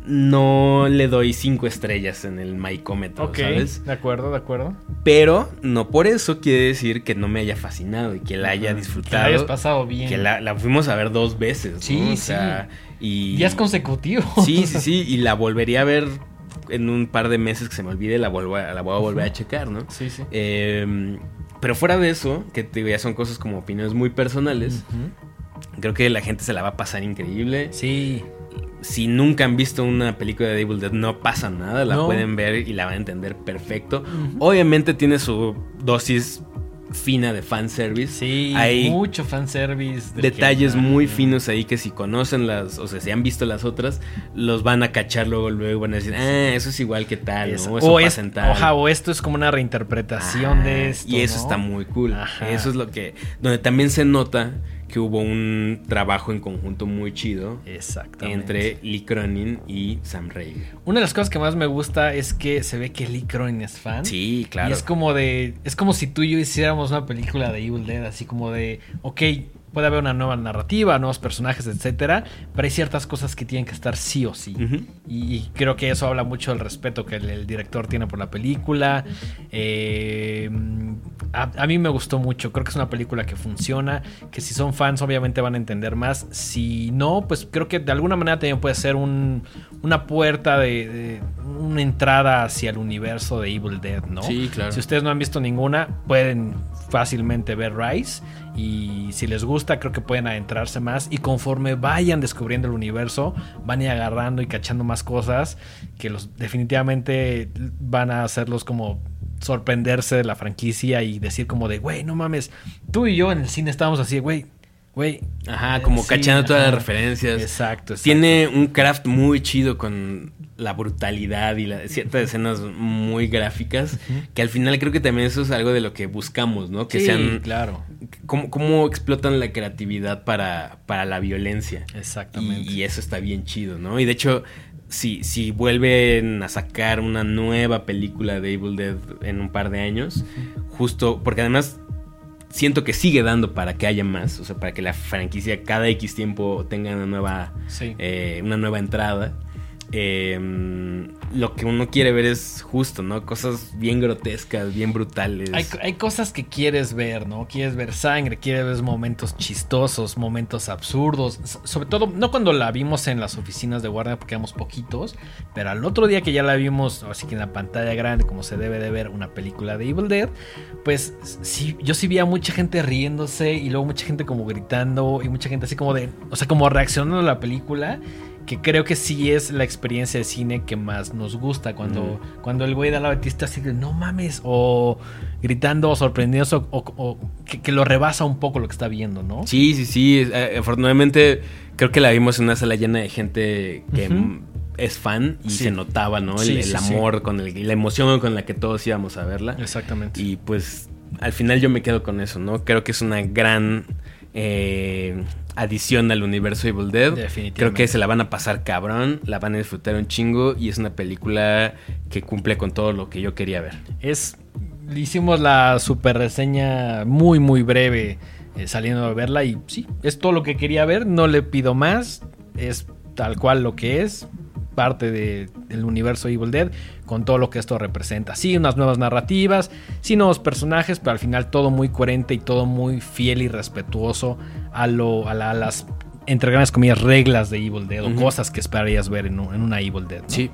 No le doy cinco estrellas en el micómetro, Ok, De acuerdo, de acuerdo. Pero no por eso quiere decir que no me haya fascinado y que la haya disfrutado. Que la hayas pasado bien. Que la, fuimos a ver dos veces. Sí, o sea, y... Ya es consecutivo. Sí, sí, sí. Y la volvería a ver en un par de meses que se me olvide, la, vuelvo a, la voy a volver a checar, ¿no? Sí, sí. Em, pero fuera de eso, que ya son cosas como opiniones muy personales, creo que la gente se la va a pasar increíble. Sí. Si nunca han visto una película de Devil Dead, no pasa nada, la pueden ver y la van a entender perfecto. Obviamente tiene su dosis fina de fanservice. Sí, hay mucho fanservice. Detalles muy finos ahí que si conocen las, o sea, si han visto las otras, los van a cachar luego, luego van a decir, ah, eso es igual que tal, ¿no? Eso o, es, o esto es como una reinterpretación de esto. Y eso está muy cool. Eso es lo que, donde también se nota que hubo un trabajo en conjunto muy chido entre Lee Cronin y Sam Raimi. Una de las cosas que más me gusta es que se ve que Lee Cronin es fan. Sí, claro. Y es como de. Es como si tú y yo hiciéramos una película de Evil Dead, así como de. Ok, puede haber una nueva narrativa, nuevos personajes, etcétera, pero hay ciertas cosas que tienen que estar sí o sí. y, creo que eso habla mucho del respeto que el, director tiene por la película. Eh, a, mí me gustó mucho, creo que es una película que funciona, que si son fans obviamente van a entender más. Si no, pues creo que de alguna manera también puede ser una puerta de, una entrada hacia el universo de Evil Dead, ¿no? Sí, claro. Si ustedes no han visto ninguna, pueden fácilmente ver Rise y si les gusta creo que pueden adentrarse más y conforme vayan descubriendo el universo van a ir agarrando y cachando más cosas que los definitivamente van a hacerlos como sorprenderse de la franquicia y decir como de, güey, no mames, tú y yo en el cine estábamos así, güey, güey. Ajá, como cachando todas las referencias. Exacto, Tiene un craft muy chido con la brutalidad y la, ciertas escenas muy gráficas, que al final creo que también eso es algo de lo que buscamos, ¿no? Que sean... claro. Cómo, cómo, explotan la creatividad para, para la violencia. Exactamente. Y, eso está bien chido, ¿no? Y de hecho, si, si vuelven a sacar una nueva película de Evil Dead en un par de años, justo, porque además siento que sigue dando para que haya más, o sea, para que la franquicia cada X tiempo tenga una nueva, eh, una nueva entrada. Eh, lo que uno quiere ver es justo, ¿no? Cosas bien grotescas, bien brutales. Hay, cosas que quieres ver, ¿no? Quieres ver sangre, quieres ver momentos chistosos, momentos absurdos. Sobre todo, no cuando la vimos en las oficinas de guardia porque éramos poquitos, pero al otro día que ya la vimos, así que en la pantalla grande, como se debe de ver una película de Evil Dead, pues sí, yo sí vi a mucha gente riéndose y luego mucha gente como gritando y mucha gente así como de, o sea, como reaccionando a la película que creo que sí es la experiencia de cine que más nos gusta. Cuando, cuando el güey de la Batista así de no mames, o gritando o sorprendiendo, o, que, lo rebasa un poco lo que está viendo, ¿no? Sí, sí, sí. Eh, afortunadamente, creo que la vimos en una sala llena de gente que. Es fan y se notaba, ¿no? El, amor con el, la emoción con la que todos íbamos a verla. Exactamente. Y pues al final yo me quedo con eso, ¿no? Creo que es una gran eh, adición al universo Evil Dead. Creo que se la van a pasar cabrón, la van a disfrutar un chingo y es una película que cumple con todo lo que yo quería ver. Es hicimos la super reseña muy muy breve eh, saliendo de verla y sí, es todo lo que quería ver, no le pido más, es tal cual lo que es parte del universo Evil Dead con todo lo que esto representa. Sí, unas nuevas narrativas, sí, nuevos personajes, pero al final todo muy coherente y todo muy fiel y respetuoso a, lo, a, las, entre grandes comillas, reglas de Evil Dead o cosas que esperarías ver en, en una Evil Dead. Sí.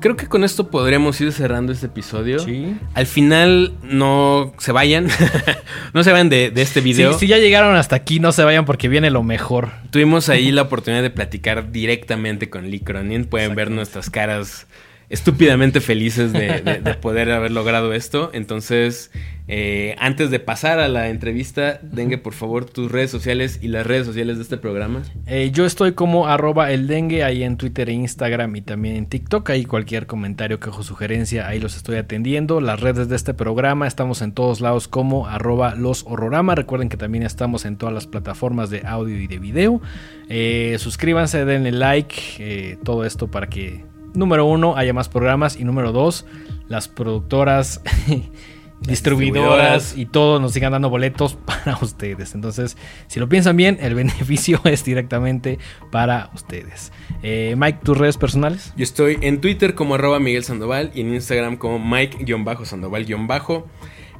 Creo que con esto podremos ir cerrando este episodio. Sí. Al final, no se vayan. no se vayan de, este video. si ya llegaron hasta aquí, no se vayan porque viene lo mejor. Tuvimos ahí la oportunidad de platicar directamente con Lee Cronin. Pueden ver nuestras caras estúpidamente felices de, poder haber logrado esto. Entonces, eh, antes de pasar a la entrevista, dengue por favor tus redes sociales y las redes sociales de este programa. Eh, yo estoy como arroba el dengue ahí en Twitter e Instagram y también en TikTok. Ahí cualquier comentario, quejo, sugerencia, ahí los estoy atendiendo. Las redes de este programa, estamos en todos lados como arroba los horrorama. Recuerden que también estamos en todas las plataformas de audio y de video. Eh, suscríbanse, denle like, todo esto para que número uno, haya más programas. Y número dos, las productoras, distribuidoras, y todos nos sigan dando boletos para ustedes. Entonces, si lo piensan bien, el beneficio es directamente para ustedes. Eh, Mike, ¿tus redes personales? Yo estoy en Twitter como arroba Miguel Sandoval y en Instagram como Mike-Sandoval-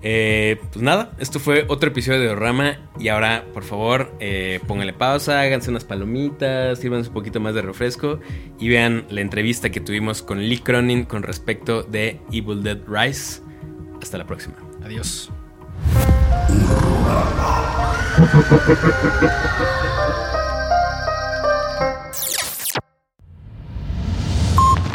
eh, pues nada, esto fue otro episodio de Rama y ahora, por favor, eh, pónganle pausa, háganse unas palomitas, sírvanse un poquito más de refresco y vean la entrevista que tuvimos con Lee Cronin con respecto de Evil Dead Rise. Hasta la próxima. Adiós.